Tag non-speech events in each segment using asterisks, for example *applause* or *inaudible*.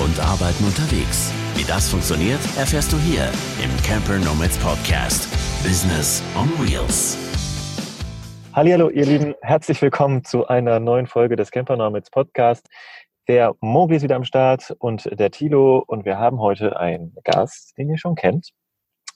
und Arbeiten unterwegs. Wie das funktioniert, erfährst du hier im Camper Nomads Podcast. Business on Wheels. Hallo, ihr Lieben, herzlich willkommen zu einer neuen Folge des Camper Nomads Podcast. Der Mogli ist wieder am Start und der Tilo und wir haben heute einen Gast, den ihr schon kennt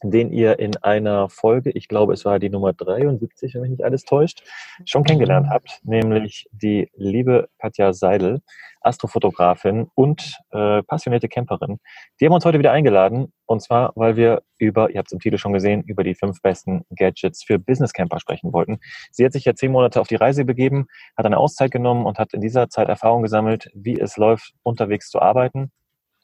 den ihr in einer Folge, ich glaube, es war die Nummer 73, wenn mich nicht alles täuscht, schon kennengelernt habt, nämlich die liebe Katja Seidel, Astrofotografin und äh, passionierte Camperin. Die haben uns heute wieder eingeladen und zwar, weil wir über, ihr habt es im Titel schon gesehen, über die fünf besten Gadgets für Business Camper sprechen wollten. Sie hat sich ja zehn Monate auf die Reise begeben, hat eine Auszeit genommen und hat in dieser Zeit Erfahrung gesammelt, wie es läuft, unterwegs zu arbeiten.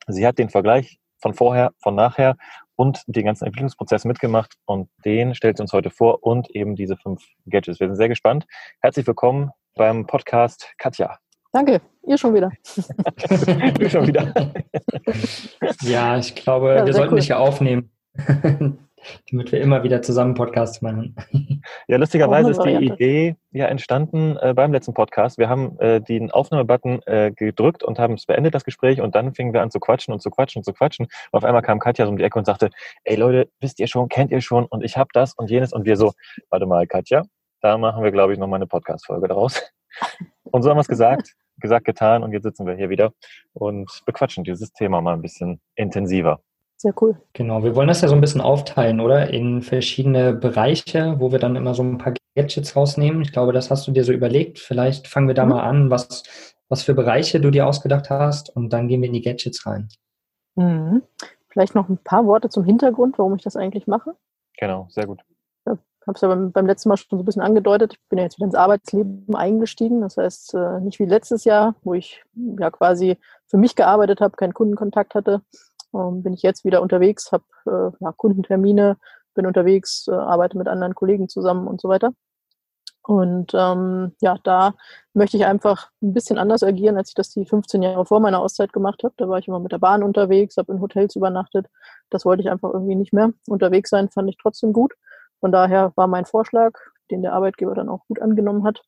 Sie hat den Vergleich von vorher, von nachher und den ganzen Entwicklungsprozess mitgemacht und den stellt sie uns heute vor und eben diese fünf Gadgets. Wir sind sehr gespannt. Herzlich willkommen beim Podcast Katja. Danke, ihr schon wieder. *laughs* du schon wieder. ja, ich glaube, ja, wir sollten cool. dich ja aufnehmen *laughs* damit wir immer wieder zusammen Podcasts machen. Ja, lustigerweise ist die Idee ja entstanden äh, beim letzten Podcast. Wir haben äh, den Aufnahmebutton äh, gedrückt und haben es beendet, das Gespräch, und dann fingen wir an zu quatschen und zu quatschen und zu quatschen. Und auf einmal kam Katja so um die Ecke und sagte, ey Leute, wisst ihr schon, kennt ihr schon und ich habe das und jenes und wir so, warte mal, Katja, da machen wir, glaube ich, nochmal eine Podcast-Folge daraus. Und so haben wir es gesagt, gesagt, getan und jetzt sitzen wir hier wieder und bequatschen dieses Thema mal ein bisschen intensiver. Sehr cool. Genau, wir wollen das ja so ein bisschen aufteilen, oder? In verschiedene Bereiche, wo wir dann immer so ein paar Gadgets rausnehmen. Ich glaube, das hast du dir so überlegt. Vielleicht fangen wir da mhm. mal an, was, was für Bereiche du dir ausgedacht hast und dann gehen wir in die Gadgets rein. Mhm. Vielleicht noch ein paar Worte zum Hintergrund, warum ich das eigentlich mache. Genau, sehr gut. Habe es ja beim, beim, letzten Mal schon so ein bisschen angedeutet. Ich bin ja jetzt wieder ins Arbeitsleben eingestiegen. Das heißt, äh, nicht wie letztes Jahr, wo ich ja quasi für mich gearbeitet habe, keinen Kundenkontakt hatte, ähm, bin ich jetzt wieder unterwegs, habe äh, ja, Kundentermine, bin unterwegs, äh, arbeite mit anderen Kollegen zusammen und so weiter. Und ähm, ja, da möchte ich einfach ein bisschen anders agieren, als ich das die 15 Jahre vor meiner Auszeit gemacht habe. Da war ich immer mit der Bahn unterwegs, habe in Hotels übernachtet. Das wollte ich einfach irgendwie nicht mehr. Unterwegs sein fand ich trotzdem gut. Von daher war mein Vorschlag, den der Arbeitgeber dann auch gut angenommen hat,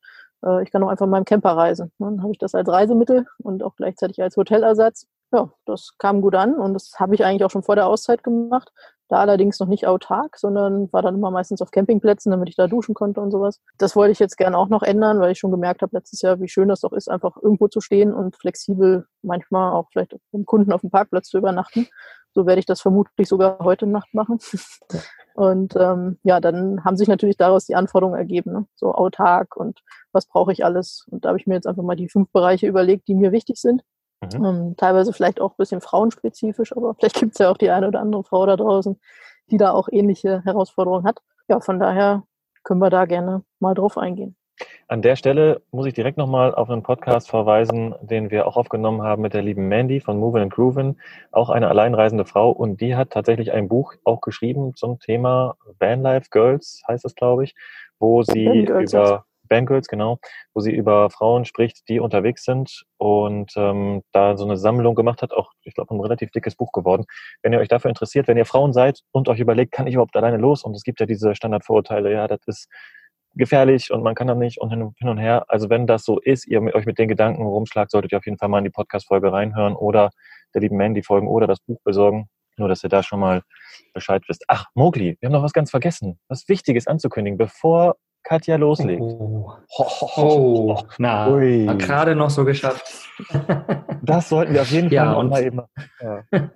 äh, ich kann auch einfach in meinem Camper reisen. Dann habe ich das als Reisemittel und auch gleichzeitig als Hotelersatz ja, das kam gut an und das habe ich eigentlich auch schon vor der Auszeit gemacht. Da allerdings noch nicht autark, sondern war dann immer meistens auf Campingplätzen, damit ich da duschen konnte und sowas. Das wollte ich jetzt gerne auch noch ändern, weil ich schon gemerkt habe letztes Jahr, wie schön das doch ist, einfach irgendwo zu stehen und flexibel manchmal auch vielleicht mit Kunden auf dem Parkplatz zu übernachten. So werde ich das vermutlich sogar heute Nacht machen. *laughs* Und ähm, ja, dann haben sich natürlich daraus die Anforderungen ergeben, ne? so autark und was brauche ich alles. Und da habe ich mir jetzt einfach mal die fünf Bereiche überlegt, die mir wichtig sind. Mhm. Ähm, teilweise vielleicht auch ein bisschen frauenspezifisch, aber vielleicht gibt es ja auch die eine oder andere Frau da draußen, die da auch ähnliche Herausforderungen hat. Ja, von daher können wir da gerne mal drauf eingehen. An der Stelle muss ich direkt nochmal auf einen Podcast verweisen, den wir auch aufgenommen haben mit der lieben Mandy von Moving and Groovin, auch eine alleinreisende Frau und die hat tatsächlich ein Buch auch geschrieben zum Thema Vanlife Girls, heißt es glaube ich, wo sie über Bangirls, genau, wo sie über Frauen spricht, die unterwegs sind und ähm, da so eine Sammlung gemacht hat, auch, ich glaube, ein relativ dickes Buch geworden. Wenn ihr euch dafür interessiert, wenn ihr Frauen seid und euch überlegt, kann ich überhaupt alleine los? Und es gibt ja diese Standardvorurteile, ja, das ist gefährlich und man kann da nicht und hin und her. Also wenn das so ist, ihr euch mit den Gedanken rumschlagt, solltet ihr auf jeden Fall mal in die Podcast-Folge reinhören oder der lieben Mandy folgen oder das Buch besorgen. Nur, dass ihr da schon mal Bescheid wisst. Ach, Mogli, wir haben noch was ganz vergessen. Was Wichtiges anzukündigen, bevor Katja loslegt. Oh, ho, ho, ho, oh. na, gerade noch so geschafft. das sollten wir auf jeden Fall ja, und, mal eben. Ja. *laughs*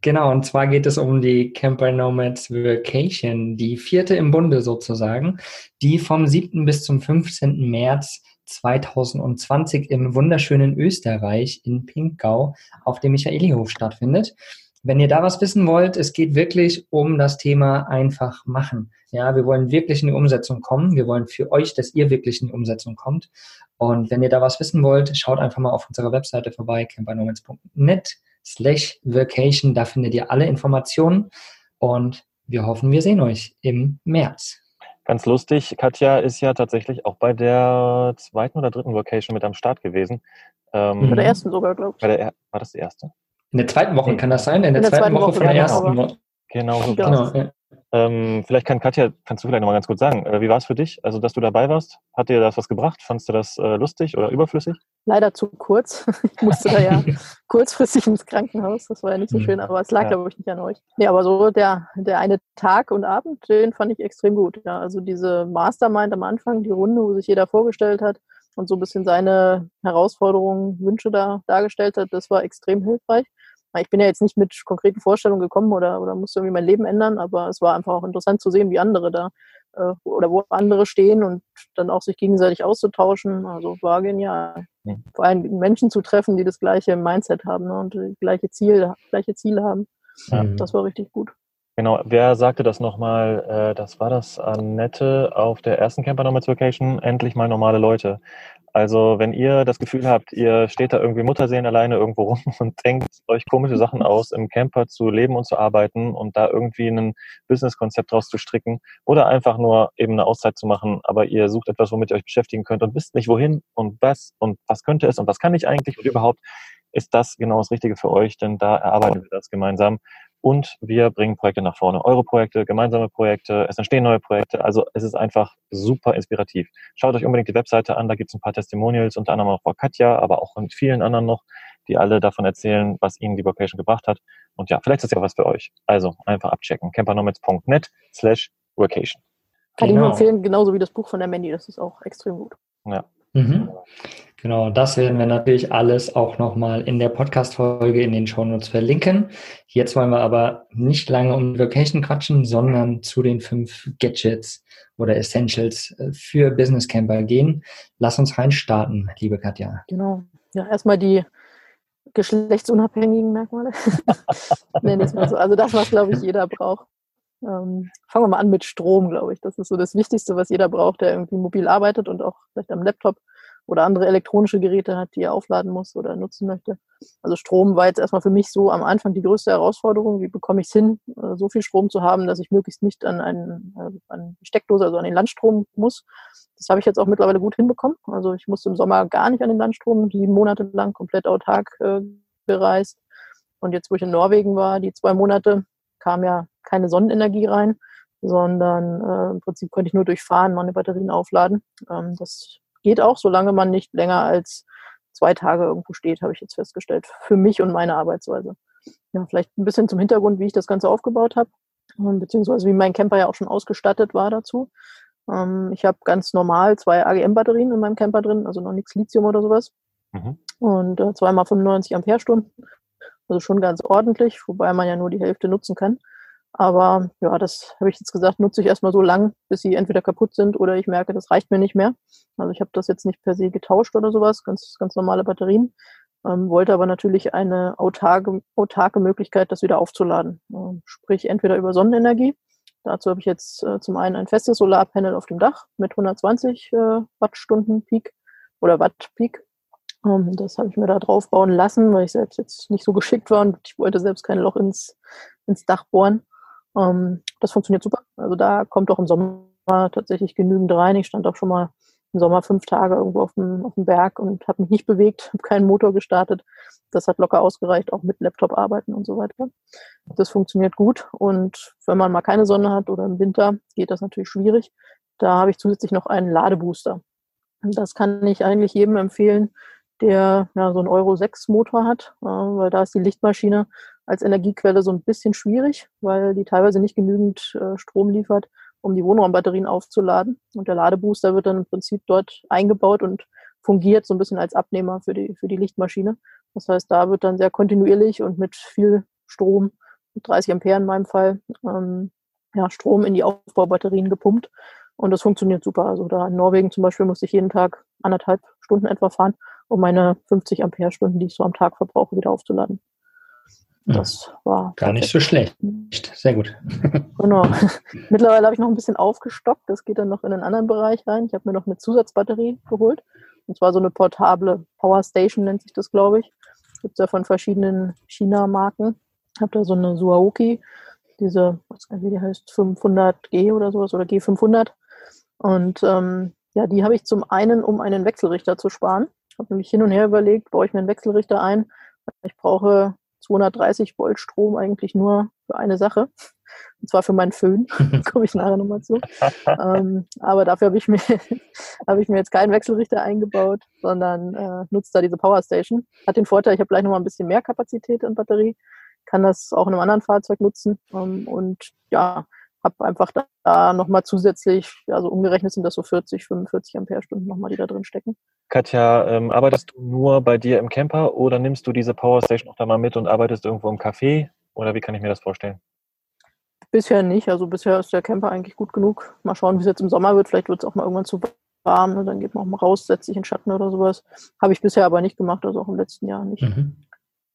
genau, und zwar geht es um die Camper Nomads Vacation, die vierte im Bunde sozusagen, die vom 7. bis zum 15. März 2020 im wunderschönen Österreich in Pinkgau auf dem Michaelihof stattfindet. Wenn ihr da was wissen wollt, es geht wirklich um das Thema einfach machen. Ja, wir wollen wirklich in die Umsetzung kommen. Wir wollen für euch, dass ihr wirklich in die Umsetzung kommt. Und wenn ihr da was wissen wollt, schaut einfach mal auf unserer Webseite vorbei, campernomads.net slash vacation. Da findet ihr alle Informationen. Und wir hoffen, wir sehen euch im März. Ganz lustig, Katja ist ja tatsächlich auch bei der zweiten oder dritten Vacation mit am Start gewesen. Ähm, bei der ersten sogar, glaube ich. Bei der, war das die erste? In der zweiten Woche kann das sein? In der, in der zweiten, zweiten, Woche, Woche von der ersten Woche. Genau, so genau. Ja. Ähm, vielleicht kann Katja, kannst du vielleicht nochmal ganz kurz sagen, äh, wie war es für dich, also dass du dabei warst? Hat dir das was gebracht? Fandest du das äh, lustig oder überflüssig? Leider zu kurz. *laughs* Ich musste da ja *laughs* kurzfristig ins Krankenhaus. Das war ja nicht so mhm. schön, aber es lag, ja. glaube ich, nicht an euch. Nee, aber so der, der eine Tag und Abend, den fand ich extrem gut. Ja, also diese Mastermind am Anfang, die Runde, wo sich jeder vorgestellt hat und so ein bisschen seine Herausforderungen, Wünsche da dargestellt hat, das war extrem hilfreich ich bin ja jetzt nicht mit konkreten Vorstellungen gekommen oder, oder musste irgendwie mein Leben ändern, aber es war einfach auch interessant zu sehen, wie andere da äh, oder wo andere stehen und dann auch sich gegenseitig auszutauschen. Also war genial. Ja. Vor allem Menschen zu treffen, die das gleiche Mindset haben ne, und gleiche Ziel, gleiche Ziele haben. Ja. Das war richtig gut. Genau, wer sagte das nochmal? Äh, das war das Annette auf der ersten Camper Nomads Vacation. Endlich mal normale Leute. Also wenn ihr das Gefühl habt, ihr steht da irgendwie Muttersehen alleine irgendwo rum *laughs* und denkt euch komische Sachen aus, im Camper zu leben und zu arbeiten und da irgendwie ein Businesskonzept draus zu stricken oder einfach nur eben eine Auszeit zu machen, aber ihr sucht etwas, womit ihr euch beschäftigen könnt und wisst nicht wohin und was und was könnte es und was kann ich eigentlich und überhaupt, ist das genau das Richtige für euch, denn da erarbeiten wir das gemeinsam und wir bringen Projekte nach vorne. Eure Projekte, gemeinsame Projekte, es entstehen neue Projekte. Also es ist einfach super inspirativ. Schaut euch unbedingt die Webseite an, da gibt es ein paar Testimonials, unter anderem auch von Katja, aber auch von vielen anderen noch, die alle davon erzählen, was ihnen die Vocation gebracht hat. Und ja, vielleicht ist das ja was für euch. Also einfach abchecken. campernomads.net slash vacation. Kann genau. ich nur empfehlen, genauso wie das Buch von der Mandy, das ist auch extrem gut. Ja. Mhm. Genau, das werden wir natürlich alles auch nochmal in der Podcast-Folge in den Shownotes verlinken. Jetzt wollen wir aber nicht lange um die Vacation quatschen, sondern zu den fünf Gadgets oder Essentials äh, für Business Camper gehen. Lass uns reinstarten, liebe Katja. Genau. Ja, erstmal die geschlechtsunabhängigen Merkmale. *laughs* Nenne ich mal so. Also das, was, glaube ich, jeder braucht. Ähm, fangen wir mal an mit Strom, glaube ich. Das ist so das Wichtigste, was jeder braucht, der irgendwie mobil arbeitet und auch vielleicht am Laptop oder andere elektronische Geräte hat, die er aufladen muss oder nutzen möchte. Also Strom war jetzt erstmal für mich so am Anfang die größte Herausforderung. Wie bekomme ich es hin, äh, so viel Strom zu haben, dass ich möglichst nicht an, einen, äh, an die Steckdose, also an den Landstrom muss. Das habe ich jetzt auch mittlerweile gut hinbekommen. Also ich musste im Sommer gar nicht an den Landstrom, sieben Monate lang komplett autark äh, gereist. Und jetzt, wo ich in Norwegen war, die zwei Monate, kam ja keine Sonnenenergie rein, sondern äh, im Prinzip konnte ich nur durchfahren, meine Batterien aufladen. Ähm, das geht auch, solange man nicht länger als zwei Tage irgendwo steht, habe ich jetzt festgestellt, für mich und meine Arbeitsweise. Ja, vielleicht ein bisschen zum Hintergrund, wie ich das Ganze aufgebaut habe, ähm, beziehungsweise wie mein Camper ja auch schon ausgestattet war dazu. Ähm, ich habe ganz normal zwei AGM-Batterien in meinem Camper drin, also noch nichts Lithium oder sowas. Mhm. Und äh, zweimal 95 Ampere-Stunden. Also schon ganz ordentlich, wobei man ja nur die Hälfte nutzen kann. Aber ja, das habe ich jetzt gesagt, nutze ich erstmal so lang, bis sie entweder kaputt sind oder ich merke, das reicht mir nicht mehr. Also ich habe das jetzt nicht per se getauscht oder sowas, ganz, ganz normale Batterien. Ähm, wollte aber natürlich eine autarke, autarke Möglichkeit, das wieder aufzuladen. Ähm, sprich, entweder über Sonnenenergie. Dazu habe ich jetzt äh, zum einen ein festes Solarpanel auf dem Dach mit 120 äh, Wattstunden Peak oder Watt Peak. Ähm, das habe ich mir da drauf bauen lassen, weil ich selbst jetzt nicht so geschickt war und ich wollte selbst kein Loch ins, ins Dach bohren. Ähm, das funktioniert super. Also da kommt auch im Sommer tatsächlich genügend rein. Ich stand auch schon mal im Sommer fünf Tage irgendwo auf dem, auf dem Berg und habe mich nicht bewegt, *laughs* habe keinen Motor gestartet. Das hat locker ausgereicht, auch mit Laptop arbeiten und so weiter. Das funktioniert gut. Und wenn man mal keine Sonne hat oder im Winter, geht das natürlich schwierig. Da habe ich zusätzlich noch einen Ladebooster. Das kann ich eigentlich jedem empfehlen, der ja, so einen Euro 6 Motor hat, äh, weil da ist die Lichtmaschine als Energiequelle so ein bisschen schwierig, weil die teilweise nicht genügend äh, Strom liefert, um die Wohnraumbatterien aufzuladen. Und der Ladebooster wird dann im Prinzip dort eingebaut und fungiert so ein bisschen als Abnehmer für die, für die Lichtmaschine. Das heißt, da wird dann sehr kontinuierlich und mit viel Strom, mit 30 Ampere in meinem Fall, ähm, ja, Strom in die Aufbaubatterien gepumpt. Und das funktioniert super. Also da in Norwegen zum Beispiel musste ich jeden Tag anderthalb Stunden etwa fahren, um meine 50 Ampere-Stunden, die ich so am Tag verbrauche, wieder aufzuladen. Das war gar nicht so schlecht. Sehr gut. *laughs* Genau. *laughs* Mittlerweile habe ich noch ein bisschen aufgestockt. Das geht dann noch in einen anderen Bereich rein. Ich habe mir noch eine Zusatzbatterie geholt. Und zwar so eine portable Power Station nennt sich das, glaube ich. Gibt es ja von verschiedenen China-Marken. Ich habe da so eine Suaoki, diese, was weiß ich, wie die heißt, 500G oder sowas oder G500. Und ähm, ja, die habe ich zum einen, um einen Wechselrichter zu sparen. Ich habe nämlich hin und her überlegt, baue ich mir einen Wechselrichter ein. Ich brauche 230 Volt Strom eigentlich nur für eine Sache. Und zwar für meinen Föhn. *laughs* Komme ich nachher nochmal zu. ähm, aber dafür habe ich, mir *laughs* hab ich mir jetzt keinen Wechselrichter eingebaut, sondern äh, nutze da diese Powerstation. Hat den Vorteil, ich habe gleich nochmal ein bisschen mehr Kapazität an Batterie, kann das auch in einem anderen Fahrzeug nutzen. Ähm, und ja, habe einfach da, da nochmal zusätzlich, also umgerechnet sind das so 40, 45 Ampere-Stunden nochmal, die da drin stecken. Katja, ähm, arbeitest du nur bei dir im Camper oder nimmst du diese Powerstation auch da mal mit und arbeitest irgendwo im Café? Oder wie kann ich mir das vorstellen? Bisher nicht. Also bisher ist der Camper eigentlich gut genug. Mal schauen, wie es jetzt im Sommer wird. Vielleicht wird es auch mal irgendwann zu warm. Ne? Dann geht man auch mal raus, setzt sich in Schatten oder sowas. Habe ich bisher aber nicht gemacht, also auch im letzten Jahr nicht. Mhm.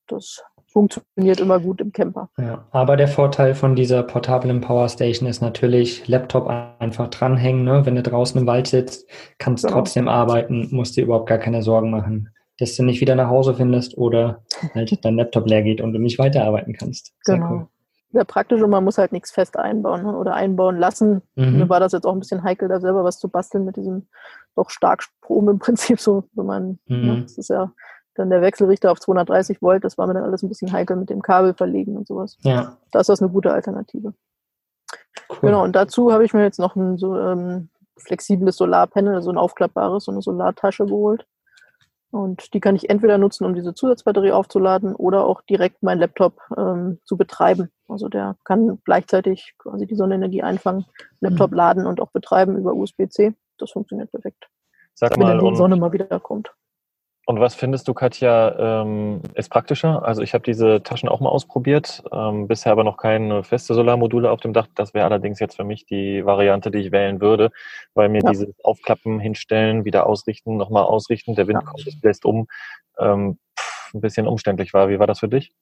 Das funktioniert immer gut im Camper. Ja, aber der Vorteil von dieser portablen Powerstation ist natürlich, Laptop einfach dranhängen. Ne? Wenn du draußen im Wald sitzt, kannst genau. trotzdem arbeiten, musst dir überhaupt gar keine Sorgen machen, dass du nicht wieder nach Hause findest oder halt *laughs* dein Laptop leer geht und du nicht weiterarbeiten kannst. Sehr genau. Cool. Sehr praktisch und man muss halt nichts fest einbauen ne? oder einbauen lassen. Mhm. Mir war das jetzt auch ein bisschen heikel, da selber was zu basteln mit diesem doch Starkstrom im *laughs* Prinzip so, wenn man, ne, mhm. ne? das ist ja dann der Wechselrichter auf 230 Volt, das war mir dann alles ein bisschen heikel mit dem Kabel verlegen und sowas. Ja. Da ist das eine gute Alternative. Cool. Genau, und dazu habe ich mir jetzt noch ein so ähm, flexibles Solarpanel, so ein aufklappbares, so eine Solartasche geholt. Und die kann ich entweder nutzen, um diese Zusatzbatterie aufzuladen oder auch direkt meinen Laptop ähm, zu betreiben. Also der kann gleichzeitig quasi die Sonnenenergie einfangen, Laptop mhm. laden und auch betreiben über USB-C. Das funktioniert perfekt. Sag Wenn mal, die Sonne mal wieder kommt. Und was findest du, Katja, ähm, ist praktischer? Also ich habe diese Taschen auch mal ausprobiert, ähm, bisher aber noch keine feste Solarmodule auf dem Dach. Das wäre allerdings jetzt für mich die Variante, die ich wählen würde, weil mir ja. dieses Aufklappen, hinstellen, wieder ausrichten, nochmal ausrichten, der Wind ja. kommt, es bläst um, ähm, pff, ein bisschen umständlich war. Wie war das für dich?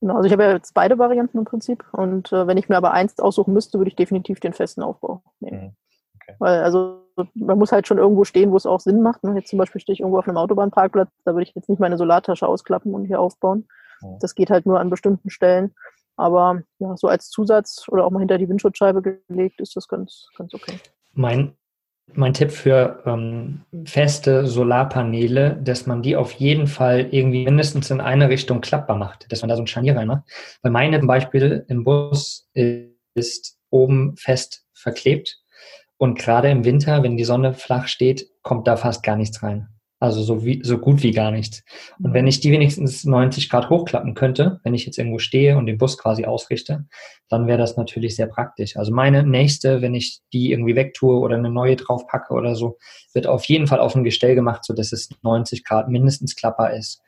Genau, also ich habe ja jetzt beide Varianten im Prinzip und äh, wenn ich mir aber eins aussuchen müsste, würde ich definitiv den festen Aufbau nehmen. Mhm. Okay. Weil also man muss halt schon irgendwo stehen, wo es auch Sinn macht. Ne? Jetzt zum Beispiel stehe ich irgendwo auf einem Autobahnparkplatz, da würde ich jetzt nicht meine Solartasche ausklappen und hier aufbauen. Das geht halt nur an bestimmten Stellen. Aber ja, so als Zusatz oder auch mal hinter die Windschutzscheibe gelegt, ist das ganz, ganz okay. Mein, mein Tipp für ähm, feste Solarpaneele, dass man die auf jeden Fall irgendwie mindestens in eine Richtung klappbar macht, dass man da so ein Scharnier reinmacht. Weil meine zum Beispiel im Bus ist oben fest verklebt und gerade im Winter, wenn die Sonne flach steht, kommt da fast gar nichts rein. Also so, wie, so gut wie gar nichts. Und wenn ich die wenigstens 90 Grad hochklappen könnte, wenn ich jetzt irgendwo stehe und den Bus quasi ausrichte, dann wäre das natürlich sehr praktisch. Also meine nächste, wenn ich die irgendwie wegtue oder eine neue draufpacke oder so, wird auf jeden Fall auf ein Gestell gemacht, sodass es 90 Grad mindestens klapper ist,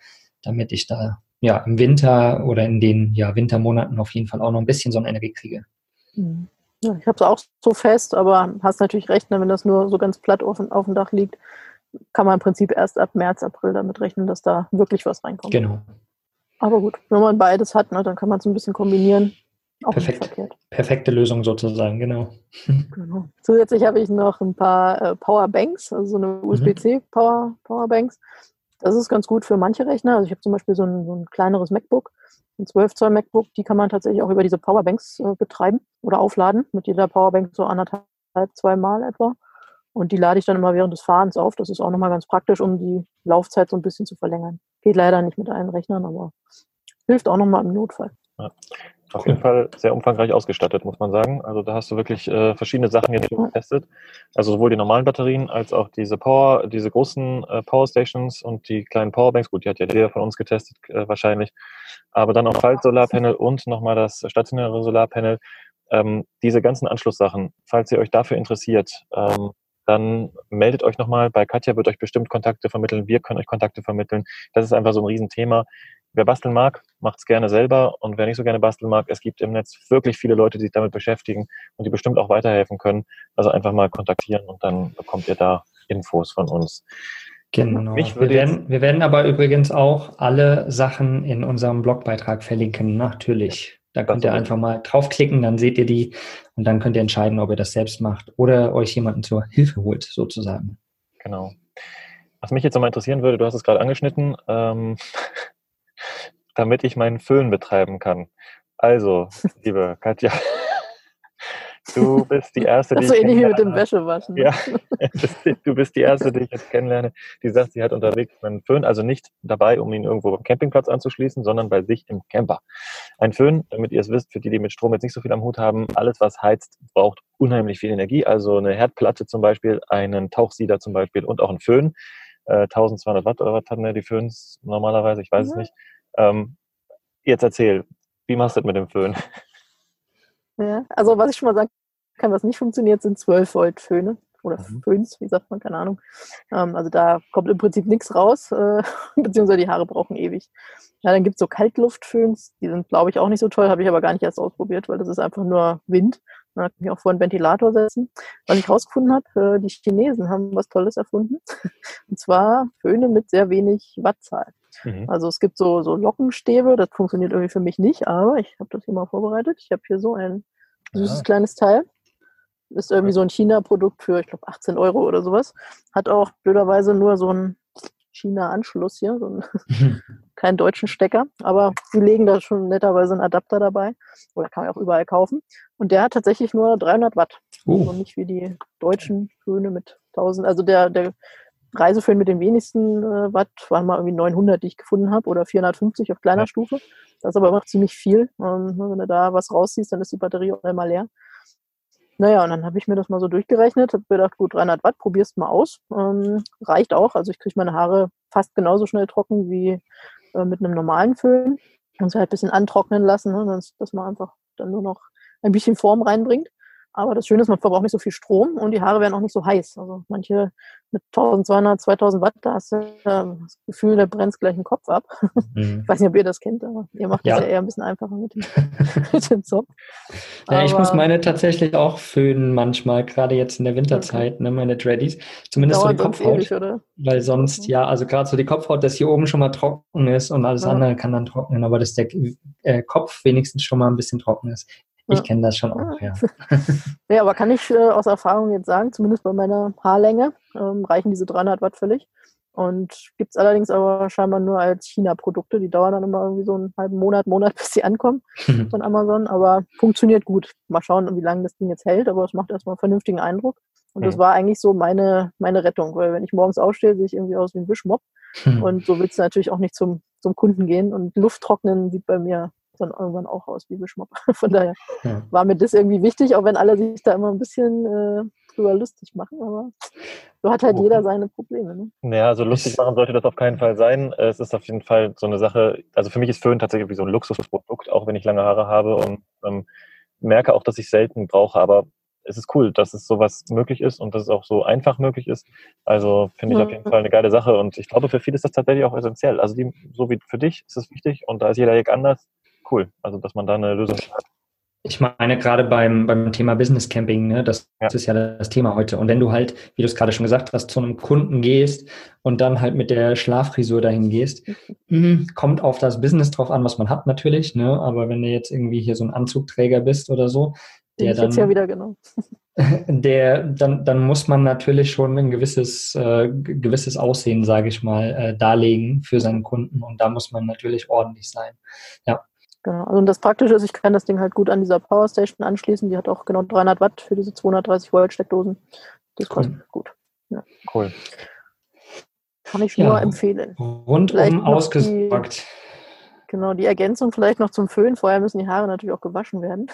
damit ich da ja im Winter oder in den ja, Wintermonaten auf jeden Fall auch noch ein bisschen Sonnenenergie kriege. Mhm. Ich habe es auch so fest, aber hast natürlich recht, ne, wenn das nur so ganz platt auf, auf dem Dach liegt, kann man im Prinzip erst ab März, April damit rechnen, dass da wirklich was reinkommt. Genau. Aber gut, wenn man beides hat, ne, dann kann man es ein bisschen kombinieren. Auch Perfekt. Perfekte Lösung sozusagen, genau. *laughs* genau. Zusätzlich habe ich noch ein paar äh, Powerbanks, also so eine USB-C mhm. Power, Powerbanks. Das ist ganz gut für manche Rechner. Also ich habe zum Beispiel so ein, so ein kleineres MacBook ein 12 Zoll MacBook, die kann man tatsächlich auch über diese Powerbanks äh, betreiben oder aufladen. Mit jeder Powerbank so anderthalb, zweimal etwa. Und die lade ich dann immer während des Fahrens auf. Das ist auch nochmal ganz praktisch, um die Laufzeit so ein bisschen zu verlängern. Geht leider nicht mit allen Rechnern, aber hilft auch nochmal im Notfall. Ja. Auf jeden Fall sehr umfangreich ausgestattet, muss man sagen. Also da hast du wirklich äh, verschiedene Sachen jetzt getestet. Also sowohl die normalen Batterien als auch diese Power, diese großen äh, Power Stations und die kleinen Powerbanks. Gut, die hat ja jeder von uns getestet äh, wahrscheinlich. Aber dann auch Faltsolarpanel und nochmal das stationäre Solarpanel. Ähm, diese ganzen Anschlusssachen, falls ihr euch dafür interessiert, ähm, dann meldet euch nochmal. Bei Katja wird euch bestimmt Kontakte vermitteln. Wir können euch Kontakte vermitteln. Das ist einfach so ein Riesenthema. Wer basteln mag, macht es gerne selber. Und wer nicht so gerne basteln mag, es gibt im Netz wirklich viele Leute, die sich damit beschäftigen und die bestimmt auch weiterhelfen können. Also einfach mal kontaktieren und dann bekommt ihr da Infos von uns. Genau. Wir werden, wir werden aber übrigens auch alle Sachen in unserem Blogbeitrag verlinken, natürlich. Da könnt ihr einfach mal draufklicken, dann seht ihr die und dann könnt ihr entscheiden, ob ihr das selbst macht oder euch jemanden zur Hilfe holt, sozusagen. Genau. Was mich jetzt nochmal interessieren würde, du hast es gerade angeschnitten, ähm, damit ich meinen Föhn betreiben kann. Also, *laughs* liebe Katja, Du bist die Erste, die. So ähnlich wie mit dem Wäschewaschen. Ja, *laughs* du bist die Erste, die ich jetzt kennenlerne, die sagt, sie hat unterwegs einen Föhn, also nicht dabei, um ihn irgendwo beim Campingplatz anzuschließen, sondern bei sich im Camper. Ein Föhn, damit ihr es wisst, für die, die mit Strom jetzt nicht so viel am Hut haben, alles, was heizt, braucht unheimlich viel Energie. Also eine Herdplatte zum Beispiel, einen Tauchsieder zum Beispiel und auch ein Föhn. Äh, 1200 Watt oder was hatten ja die Föhns normalerweise? Ich weiß mhm. es nicht. Ähm, jetzt erzähl, wie machst du das mit dem Föhn? *laughs* Ja, also was ich schon mal sagen kann, was nicht funktioniert, sind 12 Volt Föhne oder mhm. Föhns, wie sagt man, keine Ahnung. Ähm, also da kommt im Prinzip nichts raus, *laughs* äh, beziehungsweise die Haare brauchen ewig. Ja, dann gibt es so Kaltluftföhns, die sind, glaube ich, auch nicht so toll, habe ich aber gar nicht erst ausprobiert, weil das ist einfach nur Wind. Da kann ich auch vor einen Ventilator setzen. Was ich rausgefunden habe, äh, die Chinesen haben was Tolles erfunden. *laughs* Und zwar Föhne mit sehr wenig Wattzahl. Mhm. Also es gibt so, so Lockenstäbe, das funktioniert irgendwie für mich nicht, aber ich habe das hier mal vorbereitet. Ich habe hier so ein süßes ja. kleines Teil. Ist irgendwie so ein China-Produkt für, ich glaube, 18 Euro oder sowas. Hat auch blöderweise nur so einen China-Anschluss hier, so einen, *laughs* *laughs* keinen deutschen Stecker. Aber sie legen da schon netterweise einen Adapter dabei. Oder kann man auch überall kaufen. Und der hat tatsächlich nur 300 Watt. Uh. Also nicht wie die deutschen Föhne mit 1000. Also der, der Reiseföhn mit den wenigsten äh, Watt waren mal irgendwie 900, die ich gefunden habe, oder 450 auf kleiner ja. Stufe. Das ist aber immer ziemlich viel. Ähm, ne, wenn du da was rausziehst, dann ist die Batterie auch einmal leer. Naja, und dann habe ich mir das mal so durchgerechnet, habe gedacht, gut, 300 Watt, probierst mal aus. Ähm, reicht auch. Also ich kriege meine Haare fast genauso schnell trocken wie äh, mit einem normalen Föhn. Und sie halt ein bisschen antrocknen lassen, ne, dass man einfach dann nur noch ein bisschen Form reinbringt. Aber das Schöne ist, man verbraucht nicht so viel Strom und die Haare werden auch nicht so heiß. Also manche mit 1200, 2000 Watt, da hast du das Gefühl, der brennt gleich den Kopf ab. Mhm. Ich weiß nicht, ob ihr das kennt, aber ihr macht ja. das ja eher ein bisschen einfacher mit dem, *laughs* mit dem Zopf. Ja, ich muss meine tatsächlich auch föhnen manchmal, gerade jetzt in der Winterzeit, okay. ne, meine Dreadies. Zumindest so die Kopfhaut. Ewig? Weil sonst, okay. ja, also gerade so die Kopfhaut, dass hier oben schon mal trocken ist und alles ja. andere kann dann trocknen, aber dass der äh, Kopf wenigstens schon mal ein bisschen trocken ist. Ich kenne das schon auch, ja. *laughs* ja, aber kann ich äh, aus Erfahrung jetzt sagen, zumindest bei meiner Haarlänge, ähm, reichen diese 300 Watt völlig. Und gibt es allerdings aber scheinbar nur als China-Produkte. Die dauern dann immer irgendwie so einen halben Monat, Monat, *laughs* bis sie ankommen von Amazon. Aber funktioniert gut. Mal schauen, wie lange das Ding jetzt hält. Aber es macht erstmal einen vernünftigen Eindruck. Und das war eigentlich so meine, meine Rettung. Weil wenn ich morgens aufstehe, sehe ich irgendwie aus wie ein Wischmopp. Und so willst du natürlich auch nicht zum, zum Kunden gehen. Und Luft trocknen sieht bei mir dann irgendwann auch aus wie Wischmopp. *laughs* Von daher ja. war mir das irgendwie wichtig, auch wenn alle sich da immer ein bisschen äh, drüber lustig machen, aber so hat halt oh. jeder seine Probleme. Ne? Ja, also lustig machen sollte das auf keinen Fall sein. Es ist auf jeden Fall so eine Sache, also für mich ist Föhn tatsächlich wie so ein Luxusprodukt, auch wenn ich lange Haare habe und ähm, merke auch, dass ich selten brauche, aber es ist cool, dass es sowas möglich ist und dass es auch so einfach möglich ist. Also finde ich mhm. auf jeden Fall eine geile Sache und ich glaube, für viele ist das tatsächlich auch essentiell. Also die, so wie für dich ist es wichtig und da ist jeder Eck anders cool. Also, dass man da eine Lösung hat. Ich meine, gerade beim, beim Thema Business Camping, ne, das, ja. das, ist ja das Thema heute. Und wenn du halt, wie du es gerade schon gesagt hast, zu einem Kunden gehst und dann halt mit der Schlaffrisur dahin gehst, mhm. kommt auf das Business drauf an, was man hat natürlich, ne? Aber wenn du jetzt irgendwie hier so ein Anzugträger bist oder so, der ich dann, jetzt ja wieder genau. *laughs* Der, dann, dann muss man natürlich schon ein gewisses, äh, gewisses Aussehen, sage ich mal, äh, darlegen für seinen Kunden und da muss man natürlich ordentlich sein. Ja. Genau. Also das Praktische ist, ich kann das Ding halt gut an dieser Powerstation anschließen. Die hat auch genau 300 Watt für diese 230 Volt Steckdosen. Das kostet cool. gut. Ja. Cool. Kann ich ja. nur empfehlen. Rundum ausgesorgt. Genau, die Ergänzung vielleicht noch zum Föhn. Vorher müssen die Haare natürlich auch gewaschen werden.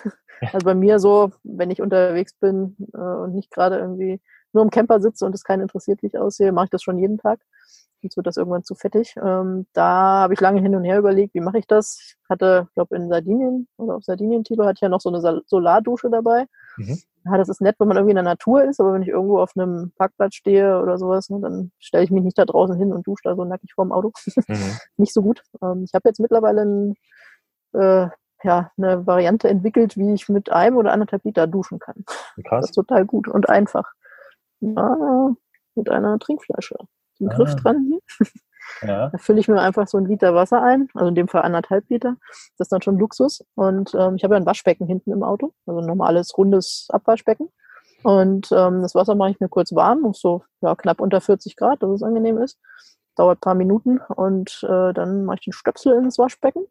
Also bei mir so, wenn ich unterwegs bin äh, und nicht gerade irgendwie nur im Camper sitze und es keinen interessiert, wie ich aussehe, mache ich das schon jeden Tag sonst wird das irgendwann zu fettig. Ähm, da habe ich lange hin und her überlegt, wie mache ich das. Ich hatte, glaube in Sardinien oder auf Sardinien, Tilo, hatte ich ja noch so eine Solardusche dabei. Mhm. Ja, das ist nett, wenn man irgendwie in der Natur ist, aber wenn ich irgendwo auf einem Parkplatz stehe oder sowas, ne, dann stelle ich mich nicht da draußen hin und dusche da so nackig vorm Auto. Mhm. *laughs* nicht so gut. Ähm, ich habe jetzt mittlerweile ein, äh, ja, eine Variante entwickelt, wie ich mit einem oder anderthalb Liter duschen kann. Krass. Das ist total gut und einfach. Ja, mit einer Trinkflasche einen ah. Griff dran hier. Ja. Da fülle ich mir einfach so ein Liter Wasser ein, also in dem Fall anderthalb Liter. Das ist dann schon Luxus. Und ähm, ich habe ja ein Waschbecken hinten im Auto, also ein normales rundes Abwaschbecken. Und ähm, das Wasser mache ich mir kurz warm, so ja, knapp unter 40 Grad, dass es angenehm ist. Dauert ein paar Minuten und äh, dann mache ich den Stöpsel ins Waschbecken,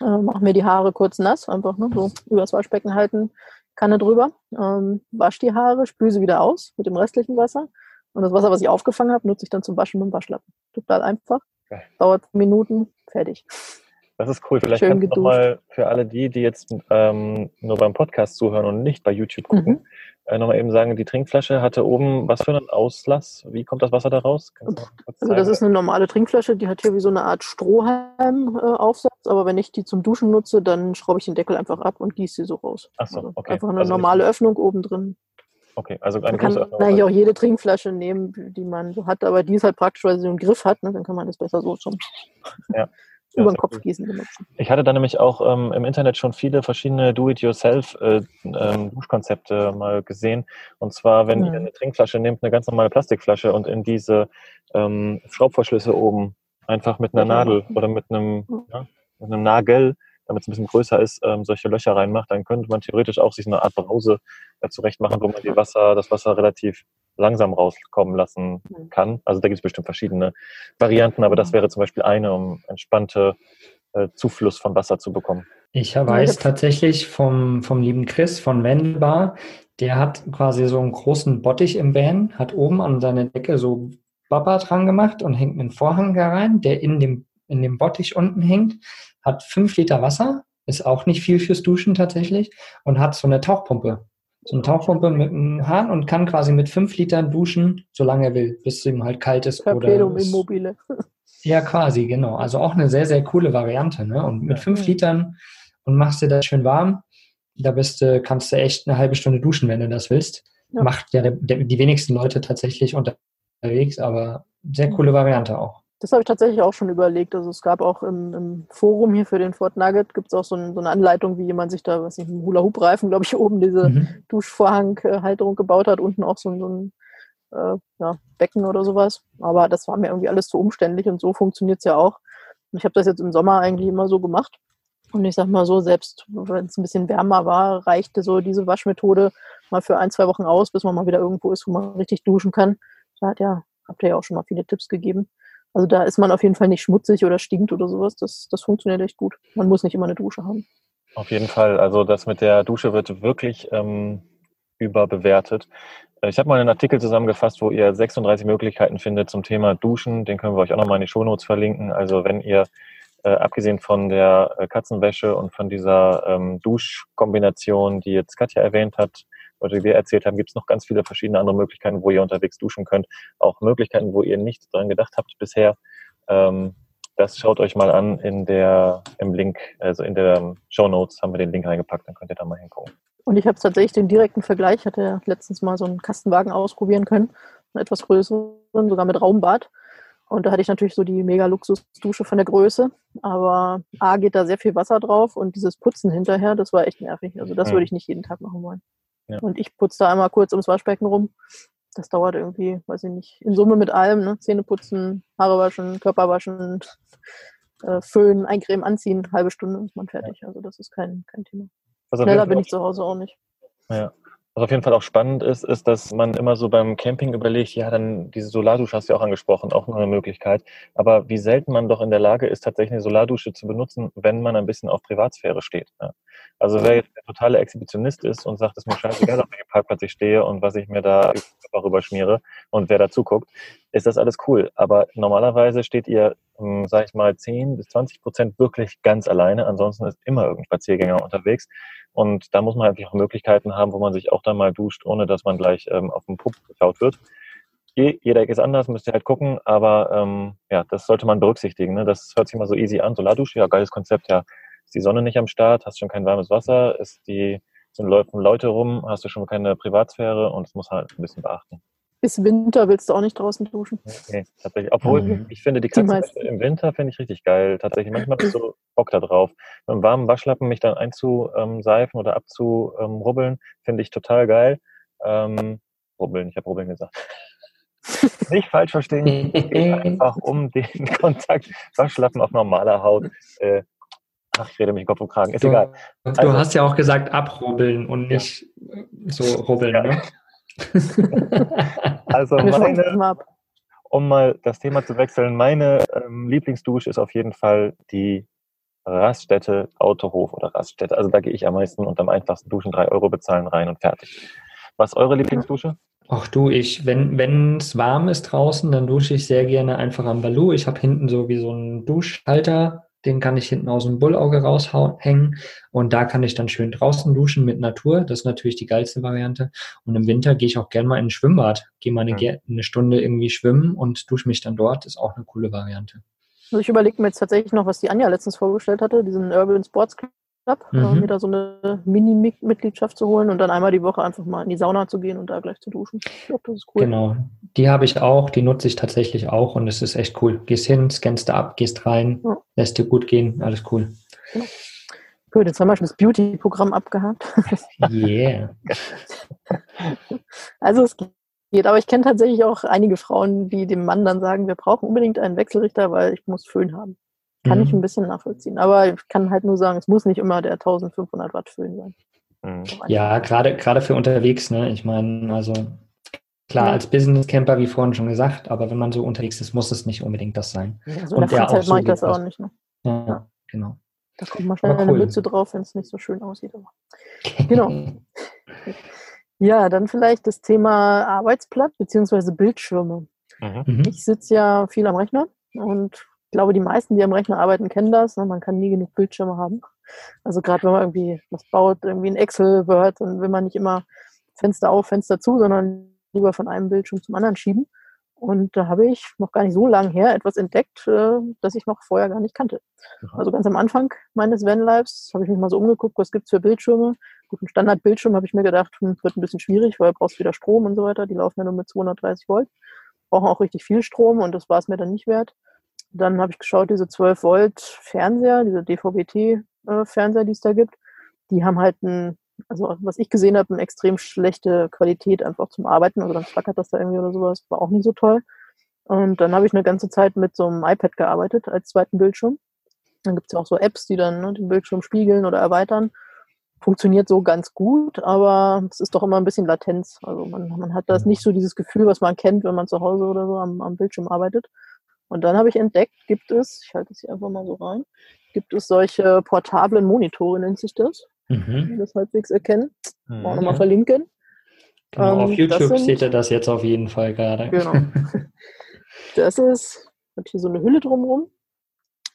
äh, mache mir die Haare kurz nass, einfach ne, so übers Waschbecken halten, Kanne drüber, ähm, wasche die Haare, spüle sie wieder aus mit dem restlichen Wasser. Und das Wasser, was ich aufgefangen habe, nutze ich dann zum Waschen mit dem Waschlappen. Total einfach. Okay. Dauert Minuten, fertig. Das ist cool. Vielleicht Schön kannst du nochmal für alle die, die jetzt ähm, nur beim Podcast zuhören und nicht bei YouTube gucken, mhm. äh, nochmal eben sagen, die Trinkflasche hatte oben was für einen Auslass? Wie kommt das Wasser da raus? Also das ist eine normale Trinkflasche, die hat hier wie so eine Art Strohhalm-Aufsatz, äh, aber wenn ich die zum Duschen nutze, dann schraube ich den Deckel einfach ab und gieße sie so raus. Ach so, also okay. Einfach eine also normale Öffnung oben drin. Okay, also eine man kann Öffnung. eigentlich auch jede Trinkflasche nehmen, die man so hat, aber die ist halt praktisch, weil sie einen Griff hat, ne? dann kann man das besser so schon. *laughs* *laughs* Ja. über den Kopf gießen benutzen. Ich hatte da nämlich auch ähm, im Internet schon viele verschiedene Do-it-yourself-Duschkonzepte äh, ähm, mal gesehen. Und zwar, wenn mhm. ihr eine Trinkflasche nehmt, eine ganz normale Plastikflasche und in diese ähm, Schraubverschlüsse oben einfach mit einer. Nadel oder mit einem, mhm. ja, mit einem Nagel, damit es ein bisschen größer ist, ähm, solche Löcher reinmacht, dann könnte man theoretisch auch sich eine Art Brause äh, zurecht machen, wo man die Wasser, das Wasser relativ langsam rauskommen lassen mhm. kann. Also da gibt es bestimmt verschiedene Varianten, aber das mhm. wäre zum Beispiel eine, um entspannte äh, Zufluss von Wasser zu bekommen. Ich weiß tatsächlich vom, vom lieben Chris von Wendelbar, der hat quasi so einen großen Bottich im Van, hat oben an seine Decke so Baba dran gemacht und hängt einen Vorhang da rein, der in dem, in dem Bottich unten hängt, hat fünf Liter Wasser, ist auch nicht viel fürs Duschen tatsächlich, und hat so eine Tauchpumpe so eine Tauchpumpe mit einem Hahn und kann quasi mit fünf Litern duschen, solange er will, bis es ihm halt kalt ist. Perpetuum oder immobile. Ja, quasi, genau. Also auch eine sehr, sehr coole Variante. Ne? Und mit fünf Litern und machst dir das schön warm, da bist du, kannst du echt eine halbe Stunde duschen, wenn du das willst. Ja. Macht ja der, der, die wenigsten Leute tatsächlich unterwegs, aber sehr coole Variante auch. Das habe ich tatsächlich auch schon überlegt. Also es gab auch im, im Forum hier für den Fort Nugget gibt es auch so, ein, so, eine Anleitung, wie jemand sich da, was nicht, einen Hula-Hoop-Reifen, glaube ich, *laughs* oben diese mhm. Duschvorhanghalterung gebaut hat, unten auch so, so ein äh, ja, Becken oder sowas. Aber das war mir irgendwie alles zu umständlich und so funktioniert es ja auch. Und ich habe das jetzt im Sommer eigentlich immer so gemacht. Und ich sag mal so, selbst wenn es ein bisschen wärmer war, reichte so diese Waschmethode mal für ein, zwei Wochen aus, bis man mal wieder irgendwo ist, wo man richtig duschen kann. Da hat ja, habt ihr ja auch schon mal viele Tipps gegeben. Also da ist man auf jeden Fall nicht schmutzig oder stinkt oder sowas. Das, das funktioniert echt gut. Man muss nicht immer eine Dusche haben. Auf jeden Fall. Also das mit der Dusche wird wirklich ähm, überbewertet. Äh, ich habe mal einen Artikel zusammengefasst, wo ihr 36 Möglichkeiten findet zum Thema Duschen. Den können wir euch auch nochmal in die Shownotes verlinken. Also wenn ihr äh, abgesehen von der äh, Katzenwäsche und von dieser ähm, Duschkombination, die jetzt Katja erwähnt hat, oder die wir erzählt haben, gibt es noch ganz viele verschiedene andere Möglichkeiten, wo ihr unterwegs duschen könnt. Auch Möglichkeiten, wo ihr nicht dran gedacht habt bisher. Ähm, das schaut euch mal an in der, im Link, also in der Show Notes haben wir den Link reingepackt, dann könnt ihr da mal hingucken. Und ich habe tatsächlich den direkten Vergleich, hatte ja letztens mal so einen Kastenwagen ausprobieren können, einen etwas größeren, sogar mit Raumbad. Und da hatte ich natürlich so die mega Luxusdusche von der Größe. Aber A geht da sehr viel Wasser drauf und dieses Putzen hinterher, das war echt nervig. Also das mhm. würde ich nicht jeden Tag machen wollen. Ja. Und ich putze da einmal kurz ums Waschbecken rum. Das dauert irgendwie, weiß ich nicht, in Summe mit allem, ne? Zähne putzen, Haare waschen, Körper waschen, *laughs* äh, föhnen, eincremen, anziehen, halbe Stunde ist man fertig. Also das ist kein, kein Thema. Also Schneller bin ich zu Hause auch nicht. Ja. Was auf jeden Fall auch spannend ist, ist, dass man immer so beim Camping überlegt, ja, dann diese Solardusche hast du ja auch angesprochen, auch noch eine Möglichkeit. Aber wie selten man doch in der Lage ist, tatsächlich eine Solardusche zu benutzen, wenn man ein bisschen auf Privatsphäre steht. Ja. Also wer jetzt der totale Exhibitionist ist und sagt, es ist mir scheißegal, auf welchem Parkplatz ich stehe und was ich mir da darüber schmiere und wer da zuguckt, ist das alles cool. Aber normalerweise steht ihr, hm, sag ich mal, 10 bis 20 Prozent wirklich ganz alleine. Ansonsten ist immer irgendein Spaziergänger unterwegs. Und da muss man einfach Möglichkeiten haben, wo man sich auch dann mal duscht, ohne dass man gleich ähm, auf den Pup geschaut wird. Jeder ist anders, müsst ihr halt gucken, aber ähm, ja, das sollte man berücksichtigen. Ne? Das hört sich mal so easy an. Solardusche, ja, geiles Konzept, ja. Ist die Sonne nicht am Start, hast schon kein warmes Wasser, ist die, sind Leute rum, hast du schon keine Privatsphäre und das muss halt ein bisschen beachten. Bis Winter willst du auch nicht draußen duschen. Nee, tatsächlich. Obwohl, mhm. ich finde die Katze im Winter finde ich richtig geil. Tatsächlich. Manchmal habe ich so Bock da drauf. Mit einem warmen Waschlappen mich dann einzuseifen oder abzurubbeln, finde ich total geil. Ähm, rubbeln, ich habe rubbeln gesagt. *laughs* nicht falsch verstehen. einfach um den *laughs* Kontakt Waschlappen auf normaler Haut. Äh, ach, ich rede mich Kopf und Kragen. Ist du, egal. Du also, hast ja auch gesagt abrubbeln und nicht ja. so rubbeln, ja. ne? *laughs* also meine, um mal das Thema zu wechseln, meine ähm, Lieblingsdusche ist auf jeden Fall die Raststätte, Autohof oder Raststätte. Also da gehe ich am meisten und am einfachsten duschen, drei Euro bezahlen rein und fertig. Was ist eure Lieblingsdusche? Ach du, ich, wenn es warm ist draußen, dann dusche ich sehr gerne einfach am Balu. Ich habe hinten so wie so einen Duschhalter, den kann ich hinten aus dem Bullauge raushängen und da kann ich dann schön draußen duschen mit Natur. Das ist natürlich die geilste Variante. Und im Winter gehe ich auch gerne mal in ein Schwimmbad, gehe mal eine, mhm. eine Stunde irgendwie schwimmen und dusche mich dann dort. Das ist auch eine coole Variante. Also ich überlege mir jetzt tatsächlich noch, was die Anja letztens vorgestellt hatte, diesen Urban Sports Club Club, äh, mhm. mir da so eine Mini-Mitgliedschaft zu holen und dann einmal die Woche einfach mal in die Sauna zu gehen und da gleich zu duschen. Ich glaube, das ist cool. Genau, die habe ich auch, die nutze ich tatsächlich auch und es ist echt cool. Gehst hin, scannst da ab, gehst rein, ja. lässt dir gut gehen, alles cool. Genau. Gut, jetzt haben wir schon das Beauty-Programm abgehakt. Yeah. *laughs* also es geht, aber ich kenne tatsächlich auch einige Frauen, die dem Mann dann sagen, wir brauchen unbedingt einen Wechselrichter, weil ich muss Föhn haben. Kann mhm. ich ein bisschen nachvollziehen. Aber ich kann halt nur sagen, es muss nicht immer der 1500 Watt Föhn sein. Mhm. Ja, gerade gerade für unterwegs, ne? Ich meine, also klar, ja. als Business Camper, wie vorhin schon gesagt, aber wenn man so unterwegs ist, muss es nicht unbedingt das sein. Ja, so in der Freizeit so mache ich das auch nicht. Ne? Ja, ja, genau. Da kommt man schnell cool. eine Mütze drauf, wenn es nicht so schön aussieht. Aber. Genau. *laughs* ja, dann vielleicht das Thema Arbeitsplatz bzw. Bildschirme. Mhm. Ich sitze ja viel am Rechner und ich glaube, die meisten, die am Rechner arbeiten, kennen das. Ne? Man kann nie genug Bildschirme haben. Also gerade wenn man irgendwie was baut, irgendwie ein Excel, Word, dann will man nicht immer Fenster auf, Fenster zu, sondern lieber von einem Bildschirm zum anderen schieben. Und da habe ich noch gar nicht so lange her etwas entdeckt, äh, das ich noch vorher gar nicht kannte. Also ganz am Anfang meines Van-Lives habe ich mich mal so umgeguckt, was gibt es für Bildschirme. Gut, ein Standardbildschirm habe ich mir gedacht, hm, wird ein bisschen schwierig, weil du brauchst wieder Strom und so weiter. Die laufen ja nur mit 230 Volt. Brauchen auch richtig viel Strom und das war es mir dann nicht wert. Dann habe ich geschaut, diese 12 Volt Fernseher, diese DVB-T-Fernseher, die es da gibt, die haben halt ein, also was ich gesehen habe, eine extrem schlechte Qualität einfach zum Arbeiten. Also dann flackert das da irgendwie oder sowas, war auch nicht so toll. Und dann habe ich eine ganze Zeit mit so einem iPad gearbeitet als zweiten Bildschirm. Dann gibt es ja auch so Apps, die dann ne, den Bildschirm spiegeln oder erweitern. Funktioniert so ganz gut, aber es ist doch immer ein bisschen Latenz. Also man, man hat das nicht so dieses Gefühl, was man kennt, wenn man zu Hause oder so am, am Bildschirm arbeitet. Und dann habe ich entdeckt, gibt es, ich halte es hier einfach mal so rein, gibt es solche portablen Monitore, nennt sich das. Mhm. Die das halbwegs erkennen. Mhm. Auch nochmal verlinken. Genau, ähm, auf YouTube sind, seht ihr das jetzt auf jeden Fall gerade. Genau. *laughs* Das ist, hat hier so eine Hülle drumherum.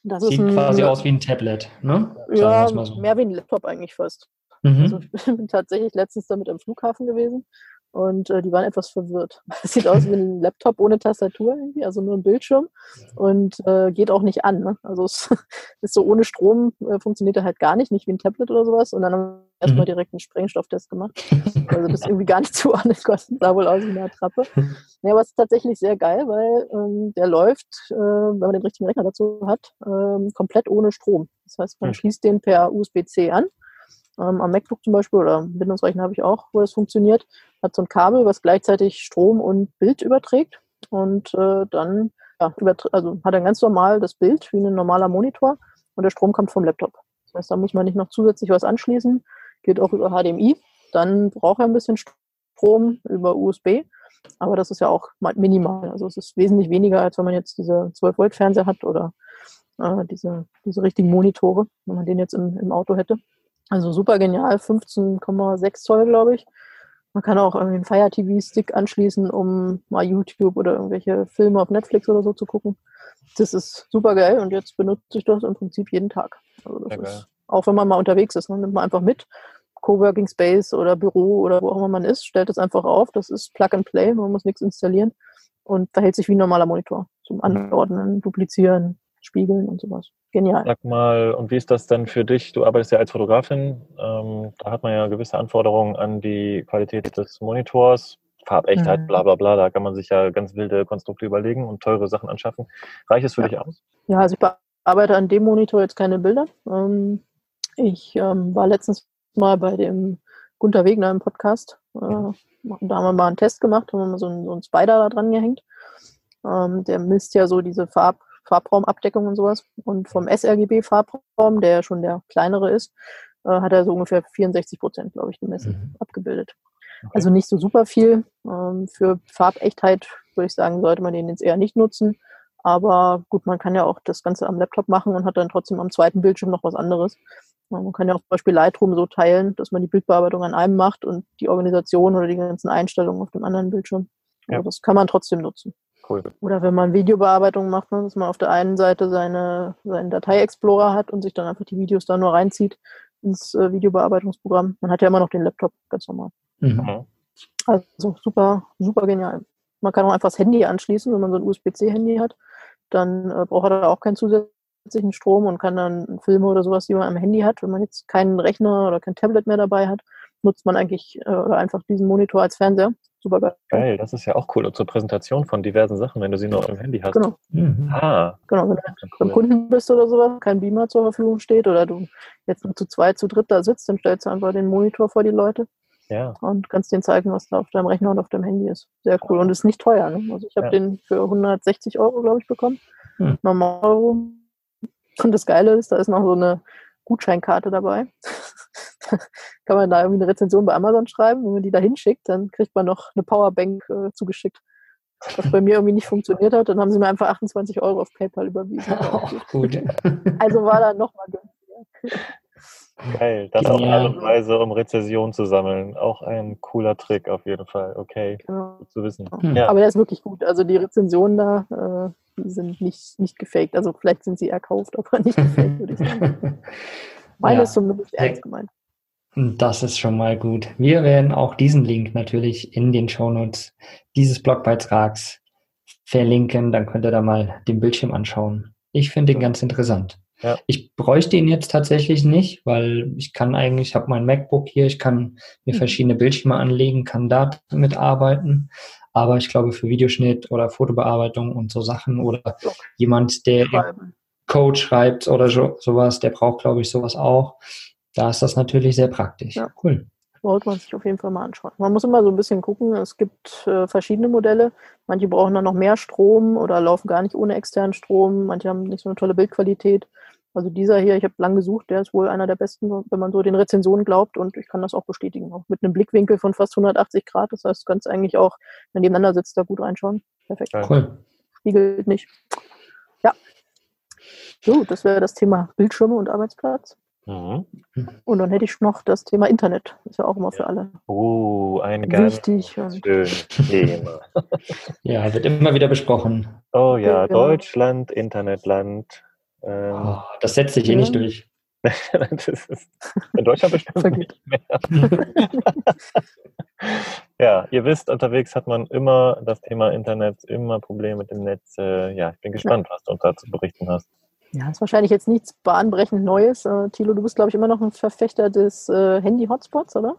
Das Sieht ein, quasi aus wie ein Tablet, ne? ja, so. mehr wie ein Laptop eigentlich fast. Mhm. Also *laughs* ich bin tatsächlich letztens damit am Flughafen gewesen und äh, die waren etwas verwirrt. *laughs* Es sieht aus wie ein Laptop ohne Tastatur irgendwie, also nur ein Bildschirm und äh, geht auch nicht an. Ne? Also es *laughs* ist so ohne Strom, äh, funktioniert er halt gar nicht, nicht wie ein Tablet oder sowas. Und dann haben wir erstmal mhm. direkt einen Sprengstofftest gemacht. Also das irgendwie gar nicht *laughs* zuordnen konnten, sah wohl aus wie eine Attrappe. Ja, aber es ist tatsächlich sehr geil, weil ähm, der läuft, äh, wenn man den richtigen Rechner dazu hat, ähm, komplett ohne Strom. Das heißt, man mhm. schließt den per USB-C an ähm, am MacBook zum Beispiel oder Windows-Rechner habe ich auch, wo das funktioniert, hat so ein Kabel, was gleichzeitig Strom und Bild überträgt und äh, dann ja, also hat er ganz normal das Bild wie ein normaler Monitor und der Strom kommt vom Laptop. Das heißt, da muss man nicht noch zusätzlich was anschließen, geht auch über HDMI. Dann braucht er ein bisschen Strom über USB, aber das ist ja auch minimal. Also es ist wesentlich weniger, als wenn man jetzt diese 12 Volt Fernseher hat oder äh, diese, diese richtigen Monitore, wenn man den jetzt im, im Auto hätte. Also super genial, 15,6 Zoll, glaube ich. Man kann auch irgendwie einen Fire TV-Stick anschließen, um mal YouTube oder irgendwelche Filme auf Netflix oder so zu gucken. Das ist super geil und jetzt benutze ich das im Prinzip jeden Tag. Also das ist, auch wenn man mal unterwegs ist, ne, nimmt man einfach mit. Coworking Space oder Büro oder wo auch immer man ist, stellt es einfach auf. Das ist Plug and Play, man muss nichts installieren und verhält sich wie ein normaler Monitor zum Anordnen, Duplizieren, spiegeln und sowas. Genial. Sag mal, und wie ist das denn für dich? Du arbeitest ja als Fotografin. Ähm, da hat man ja gewisse Anforderungen an die Qualität des Monitors, Farbechtheit, mhm. bla bla bla. Da kann man sich ja ganz wilde Konstrukte überlegen und teure Sachen anschaffen. Reicht es für ja. dich aus? Ja, also ich bearbeite an dem Monitor jetzt keine Bilder. Ähm, ich ähm, war letztens mal bei dem Gunter Wegner im Podcast. Äh, da haben wir mal einen Test gemacht, haben wir mal so einen, so einen Spider da dran gehängt. Ähm, der misst ja so diese Farb, Farbraumabdeckung und sowas. Und vom sRGB-Farbraum, der schon der kleinere ist, äh, hat er so ungefähr 64 Prozent, glaube ich, gemessen, mhm. abgebildet. Okay. Also nicht so super viel. Ähm, für Farbechtheit würde ich sagen, sollte man den jetzt eher nicht nutzen. Aber gut, man kann ja auch das Ganze am Laptop machen und hat dann trotzdem am zweiten Bildschirm noch was anderes. Man kann ja auch zum Beispiel Lightroom so teilen, dass man die Bildbearbeitung an einem macht und die Organisation oder die ganzen Einstellungen auf dem anderen Bildschirm. Ja. Also das kann man trotzdem nutzen. Cool. Oder wenn man Videobearbeitung macht, ne, dass man auf der einen Seite seine, seinen Datei-Explorer hat und sich dann einfach die Videos da nur reinzieht ins äh, Videobearbeitungsprogramm. Man hat ja immer noch den Laptop, ganz normal. Mhm. Also super, super genial. Man kann auch einfach das Handy anschließen, wenn man so ein USB-C-Handy hat. Dann äh, braucht er da auch keinen zusätzlichen Strom und kann dann Filme oder sowas, die man am Handy hat. Wenn man jetzt keinen Rechner oder kein Tablet mehr dabei hat, nutzt man eigentlich äh, oder einfach diesen Monitor als Fernseher. Super geil. Geil, das ist ja auch cool. Und zur Präsentation von diversen Sachen, wenn du sie nur auf dem Handy hast. Genau. Mhm. Ah. Genau, wenn du cool. beim Kunden bist oder sowas, kein Beamer zur Verfügung steht oder du jetzt nur zu zweit, zu dritt da sitzt, dann stellst du einfach den Monitor vor die Leute. Ja. Und kannst denen zeigen, was da auf deinem Rechner und auf deinem Handy ist. Sehr cool. Und ist nicht teuer. Ne? Also ich habe ja. den für 160 Euro, glaube ich, bekommen. Hm. Normal Euro. Und das Geile ist, da ist noch so eine Gutscheinkarte dabei. *laughs* kann man da irgendwie eine Rezension bei Amazon schreiben. Wenn man die da hinschickt, dann kriegt man noch eine Powerbank äh, zugeschickt. Was bei mir irgendwie nicht funktioniert hat, dann haben sie mir einfach 28 Euro auf PayPal überwiesen. *laughs* Oh, gut. Also war da nochmal günstiger. Geil, das auf Art und Weise, um Rezession zu sammeln. Auch ein cooler Trick auf jeden Fall. Okay, genau. gut zu wissen. Hm. Ja. Aber der ist wirklich gut. Also die Rezensionen da, äh, die sind nicht, nicht gefaked. Also vielleicht sind sie erkauft, aber nicht gefaked, würde ich sagen. *laughs* Meine ja. ist zumindest ernst gemeint. Das ist schon mal gut. Wir werden auch diesen Link natürlich in den Shownotes dieses Blogbeitrags verlinken. Dann könnt ihr da mal den Bildschirm anschauen. Ich finde ihn ganz interessant. Ja. Ich bräuchte ihn jetzt tatsächlich nicht, weil ich kann eigentlich, ich habe mein MacBook hier, ich kann mir mhm. verschiedene Bildschirme anlegen, kann da mitarbeiten. Aber ich glaube, für Videoschnitt oder Fotobearbeitung und so Sachen oder jemand, der Code schreibt oder so, sowas, der braucht, glaube ich, sowas auch. Da ist das natürlich sehr praktisch. Ja. Cool. Sollte man sich auf jeden Fall mal anschauen. Man muss immer so ein bisschen gucken. Es gibt äh, verschiedene Modelle. Manche brauchen dann noch mehr Strom oder laufen gar nicht ohne externen Strom. Manche haben nicht so eine tolle Bildqualität. Also dieser hier, ich habe lang gesucht, der ist wohl einer der besten, wenn man so den Rezensionen glaubt und ich kann das auch bestätigen, auch mit einem Blickwinkel von fast 180 Grad. Das heißt, du kannst eigentlich auch, wenn nebeneinander sitzt, da gut reinschauen. Perfekt. Cool. Spiegelt nicht. Ja. So, das wäre das Thema Bildschirme und Arbeitsplatz. Mhm. Und dann hätte ich noch das Thema Internet. Ist ja auch immer für alle. Oh, ein ganz wichtig schönes Thema. *laughs* ja, wird immer wieder besprochen. Oh ja, ja. Deutschland, Internetland. Ähm, oh, das setzt sich eh nicht durch. *laughs* ist, in Deutschland bestimmt nicht mehr. *laughs* ja, ihr wisst, unterwegs hat man immer das Thema Internet, immer Probleme mit dem Netz. Äh, ja, ich bin gespannt, was du uns dazu berichten hast. Ja, ist wahrscheinlich jetzt nichts bahnbrechend Neues. Äh, Thilo, du bist, glaube ich, immer noch ein Verfechter des äh, Handy-Hotspots, oder?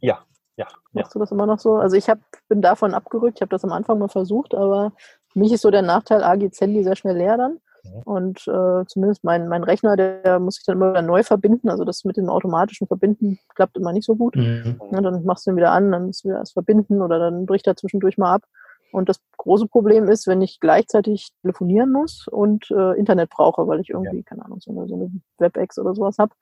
Ja, ja. Machst ja. du das immer noch so? Also ich hab, bin davon abgerückt, ich habe das am Anfang mal versucht, aber für mich ist so der Nachteil, A, geht Handy sehr schnell leer dann. Mhm. Und äh, zumindest mein, mein Rechner, der muss sich dann immer wieder neu verbinden. Also das mit dem automatischen Verbinden klappt immer nicht so gut. Mhm. Ja, dann machst du ihn wieder an, dann musst du wieder das verbinden oder dann bricht er zwischendurch mal ab. Und das große Problem ist, wenn ich gleichzeitig telefonieren muss und äh, Internet brauche, weil ich irgendwie, ja. keine Ahnung, so eine, so eine WebEx oder sowas habe,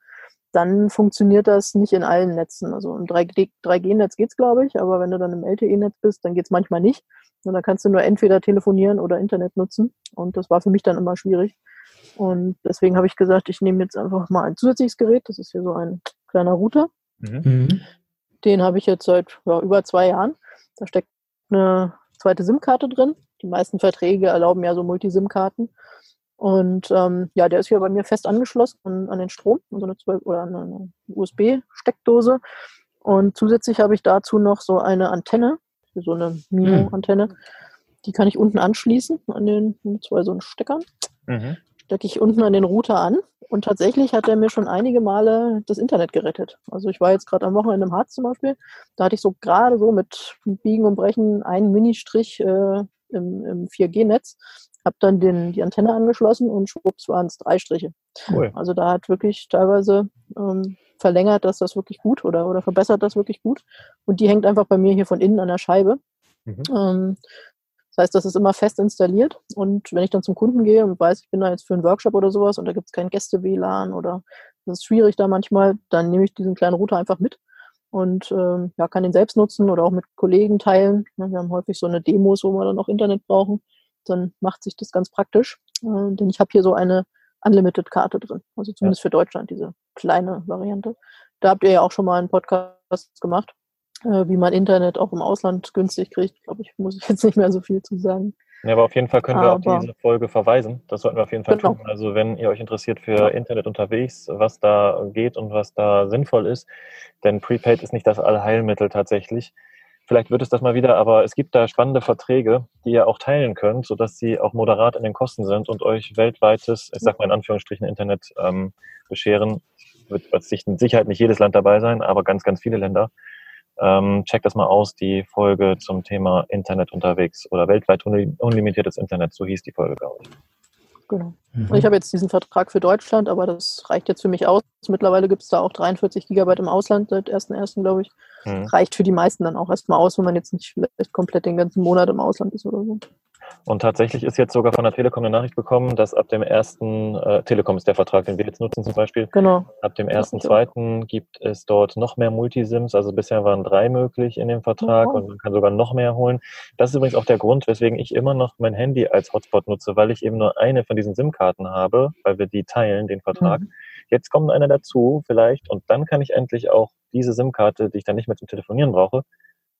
dann funktioniert das nicht in allen Netzen. Also im 3G-Netz geht es, glaube ich, aber wenn du dann im LTE-Netz bist, dann geht es manchmal nicht. Und dann kannst du nur entweder telefonieren oder Internet nutzen. Und das war für mich dann immer schwierig. Und deswegen habe ich gesagt, ich nehme jetzt einfach mal ein zusätzliches Gerät. Das ist hier so ein kleiner Router. Mhm. mhm. Den habe ich jetzt seit ja, über zwei Jahren. Da steckt eine zweite SIM-Karte drin. Die meisten Verträge erlauben ja so Multi-SIM-Karten. Und ähm, ja, der ist hier bei mir fest angeschlossen an, an den Strom, also eine 12 oder eine USB-Steckdose. Und zusätzlich habe ich dazu noch so eine Antenne, so eine Mino-Antenne. Die kann ich unten anschließen an den zwei so einen Steckern. Mhm. Stecke ich unten an den Router an. Und tatsächlich hat er mir schon einige Male das Internet gerettet. Also ich war jetzt gerade am Wochenende im Harz zum Beispiel. Da hatte ich so gerade so mit Biegen und Brechen einen Ministrich äh, im, im 4G-Netz. Habe dann den, die Antenne angeschlossen und schwupps waren es drei Striche. Cool. Also da hat wirklich teilweise ähm, verlängert das das wirklich gut oder, oder verbessert das wirklich gut. Und die hängt einfach bei mir hier von innen an der Scheibe. Mhm. Ähm, das heißt, das ist immer fest installiert. Und wenn ich dann zum Kunden gehe und weiß, ich bin da jetzt für einen Workshop oder sowas und da gibt es kein Gäste-WLAN oder das ist schwierig da manchmal, dann nehme ich diesen kleinen Router einfach mit und ähm, ja, kann den selbst nutzen oder auch mit Kollegen teilen. Wir haben häufig so eine Demos, wo wir dann auch Internet brauchen. dann macht sich das ganz praktisch. Äh, denn ich habe hier so eine Unlimited-Karte drin. Also zumindest ja. für Deutschland, diese kleine Variante. Da habt ihr ja auch schon mal einen Podcast gemacht, wie man Internet auch im Ausland günstig kriegt. Glaube ich, muss ich *laughs* jetzt nicht mehr so viel zu sagen. Ja, aber auf jeden Fall können wir aber, auf diese Folge verweisen. Das sollten wir auf jeden Fall genau. tun. Also wenn ihr euch interessiert für Internet unterwegs, was da geht und was da sinnvoll ist, denn Prepaid ist nicht das Allheilmittel tatsächlich. Vielleicht wird es das mal wieder, aber es gibt da spannende Verträge, die ihr auch teilen könnt, sodass sie auch moderat in den Kosten sind und euch weltweites, ich sag mal in Anführungsstrichen, Internet ähm, bescheren. Wird mit Sicherheit nicht jedes Land dabei sein, aber ganz, ganz viele Länder. Ähm, check das mal aus, die Folge zum Thema Internet unterwegs oder weltweit unlimitiertes Internet, so hieß die Folge, glaube ich. Genau. Mhm. Ich habe jetzt diesen Vertrag für Deutschland, aber das reicht jetzt für mich aus. Mittlerweile gibt es da auch 43 Gigabyte im Ausland seit 1.1., glaube ich. Mhm. Reicht für die meisten dann auch erstmal aus, wenn man jetzt nicht vielleicht komplett den ganzen Monat im Ausland ist oder so. Und tatsächlich ist jetzt sogar von der Telekom eine Nachricht bekommen, dass ab dem ersten, äh, Telekom ist der Vertrag, den wir jetzt nutzen zum Beispiel. Genau. Ab dem ersten, zweiten gibt es dort noch mehr Multisims. Also bisher waren drei möglich in dem Vertrag oh. und man kann sogar noch mehr holen. Das ist übrigens auch der Grund, weswegen ich immer noch mein Handy als Hotspot nutze, weil ich eben nur eine von diesen SIM-Karten habe, weil wir die teilen, den Vertrag. Mhm. Jetzt kommt einer dazu vielleicht und dann kann ich endlich auch diese SIM-Karte, die ich dann nicht mehr zum Telefonieren brauche,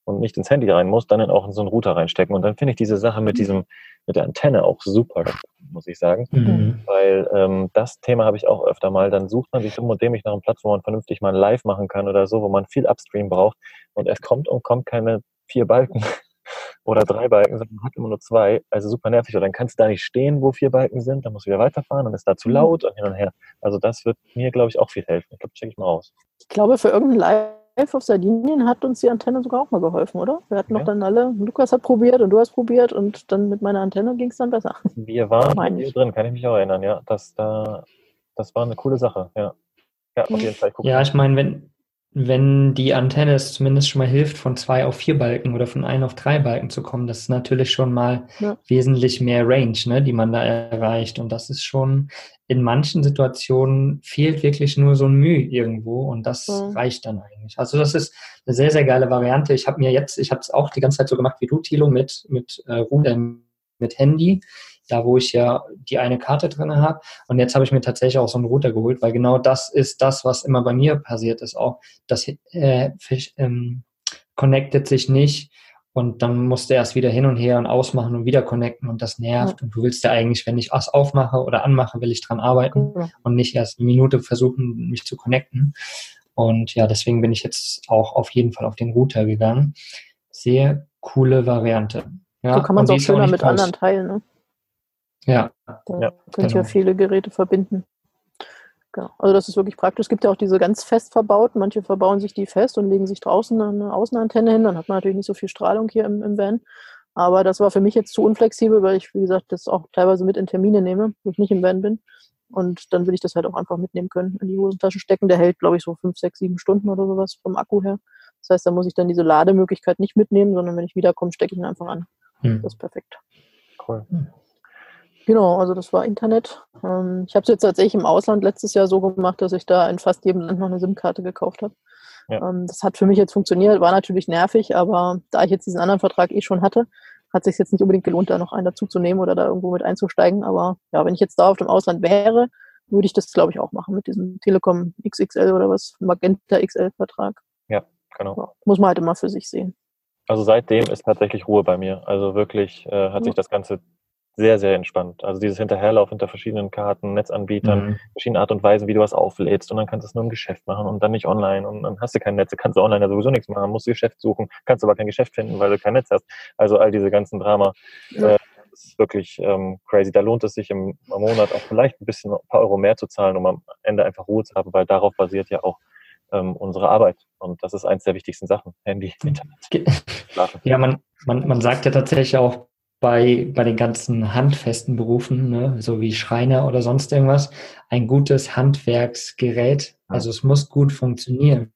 und nicht ins Handy rein muss, dann auch in so einen Router reinstecken. Und dann finde ich diese Sache mit diesem, mit der Antenne auch super, muss ich sagen. Mhm. Weil ähm, das Thema habe ich auch öfter mal. Dann sucht man sich dumm und dämlich nach einem Platz, wo man vernünftig mal live machen kann oder so, wo man viel Upstream braucht. Und es kommt und kommt keine vier Balken *laughs* oder drei Balken, sondern man hat immer nur zwei. Also super nervig. Oder dann kannst du da nicht stehen, wo vier Balken sind, dann musst du wieder weiterfahren, dann ist da zu mhm. laut und hin und her. Also das wird mir, glaube ich, auch viel helfen. Ich glaube, check ich mal aus. Ich glaube, für irgendein Live Live auf Sardinien hat uns die Antenne sogar auch mal geholfen, oder? Wir hatten okay. noch dann alle, Lukas hat probiert und du hast probiert und dann mit meiner Antenne ging es dann besser. *laughs* Wir waren hier drin, kann ich mich auch erinnern, ja. Das, da, das war eine coole Sache, ja. Ja, auf jeden Fall. Ja, ich meine, wenn, wenn die Antenne es zumindest schon mal hilft, von zwei auf vier Balken oder von ein auf drei Balken zu kommen, das ist natürlich schon mal ja. wesentlich mehr Range, ne, die man da erreicht. Und das ist schon, in manchen Situationen fehlt wirklich nur so ein Mühe irgendwo und das ja. reicht dann eigentlich. Also das ist eine sehr, sehr geile Variante. Ich habe mir jetzt, ich habe es auch die ganze Zeit so gemacht wie du, Thilo, mit, mit, äh, mit Handy da wo ich ja die eine Karte drin habe. Und jetzt habe ich mir tatsächlich auch so einen Router geholt, weil genau das ist das, was immer bei mir passiert ist. Auch das äh, ähm, connectet sich nicht und dann musst du erst wieder hin und her und ausmachen und wieder connecten und das nervt. Ja. Und du willst ja eigentlich, wenn ich was aufmache oder anmache, will ich dran arbeiten ja. und nicht erst eine Minute versuchen, mich zu connecten. Und ja, deswegen bin ich jetzt auch auf jeden Fall auf den Router gegangen. Sehr coole Variante. Ja, so kann man es auch schöner mit anderen teilen. Ne? Ja. Da ja, könnt genau. ihr viele Geräte verbinden. Genau. Also das ist wirklich praktisch. Es gibt ja auch diese ganz fest verbauten. Manche verbauen sich die fest und legen sich draußen eine Außenantenne hin. Dann hat man natürlich nicht so viel Strahlung hier im, im Van. Aber das war für mich jetzt zu unflexibel, weil ich, wie gesagt, das auch teilweise mit in Termine nehme, wo ich nicht im Van bin. Und dann will ich das halt auch einfach mitnehmen können, in die Hosentasche stecken. Der hält, glaube ich, so fünf, sechs, sieben Stunden oder sowas vom Akku her. Das heißt, da muss ich dann diese Lademöglichkeit nicht mitnehmen, sondern wenn ich wiederkomme, stecke ich ihn einfach an. Hm. Das ist perfekt. Cool. Hm. Genau, also das war Internet. Ähm, ich habe es jetzt tatsächlich im Ausland letztes Jahr so gemacht, dass ich da in fast jedem Land noch eine SIM-Karte gekauft habe. Ja. Ähm, das hat für mich jetzt funktioniert, war natürlich nervig, aber da ich jetzt diesen anderen Vertrag eh schon hatte, hat sich jetzt nicht unbedingt gelohnt, da noch einen dazuzunehmen oder da irgendwo mit einzusteigen. Aber ja, wenn ich jetzt da auf dem Ausland wäre, würde ich das, glaube ich, auch machen mit diesem Telekom XXL oder was, Magenta XL-Vertrag. Ja, genau. Ja, muss man halt immer für sich sehen. Also seitdem ist tatsächlich Ruhe bei mir. Also wirklich äh, hat ja. sich das Ganze sehr, sehr entspannt. Also dieses Hinterherlauf hinter verschiedenen Karten, Netzanbietern, mhm. verschiedene Art und Weisen, wie du was auflädst und dann kannst du es nur im Geschäft machen und dann nicht online und dann hast du kein Netz, kannst du online ja sowieso nichts machen, musst du Geschäft suchen, kannst aber kein Geschäft finden, weil du kein Netz hast. Also all diese ganzen Drama. Ja. Äh, ist wirklich ähm, crazy. Da lohnt es sich im, im Monat auch vielleicht ein bisschen ein paar Euro mehr zu zahlen, um am Ende einfach Ruhe zu haben, weil darauf basiert ja auch ähm, unsere Arbeit. Und das ist eins der wichtigsten Sachen. Handy, Internet. Ja, man, man, man sagt ja tatsächlich auch, bei, bei den ganzen handfesten Berufen, ne, so wie Schreiner oder sonst irgendwas, ein gutes Handwerksgerät. Also es muss gut funktionieren.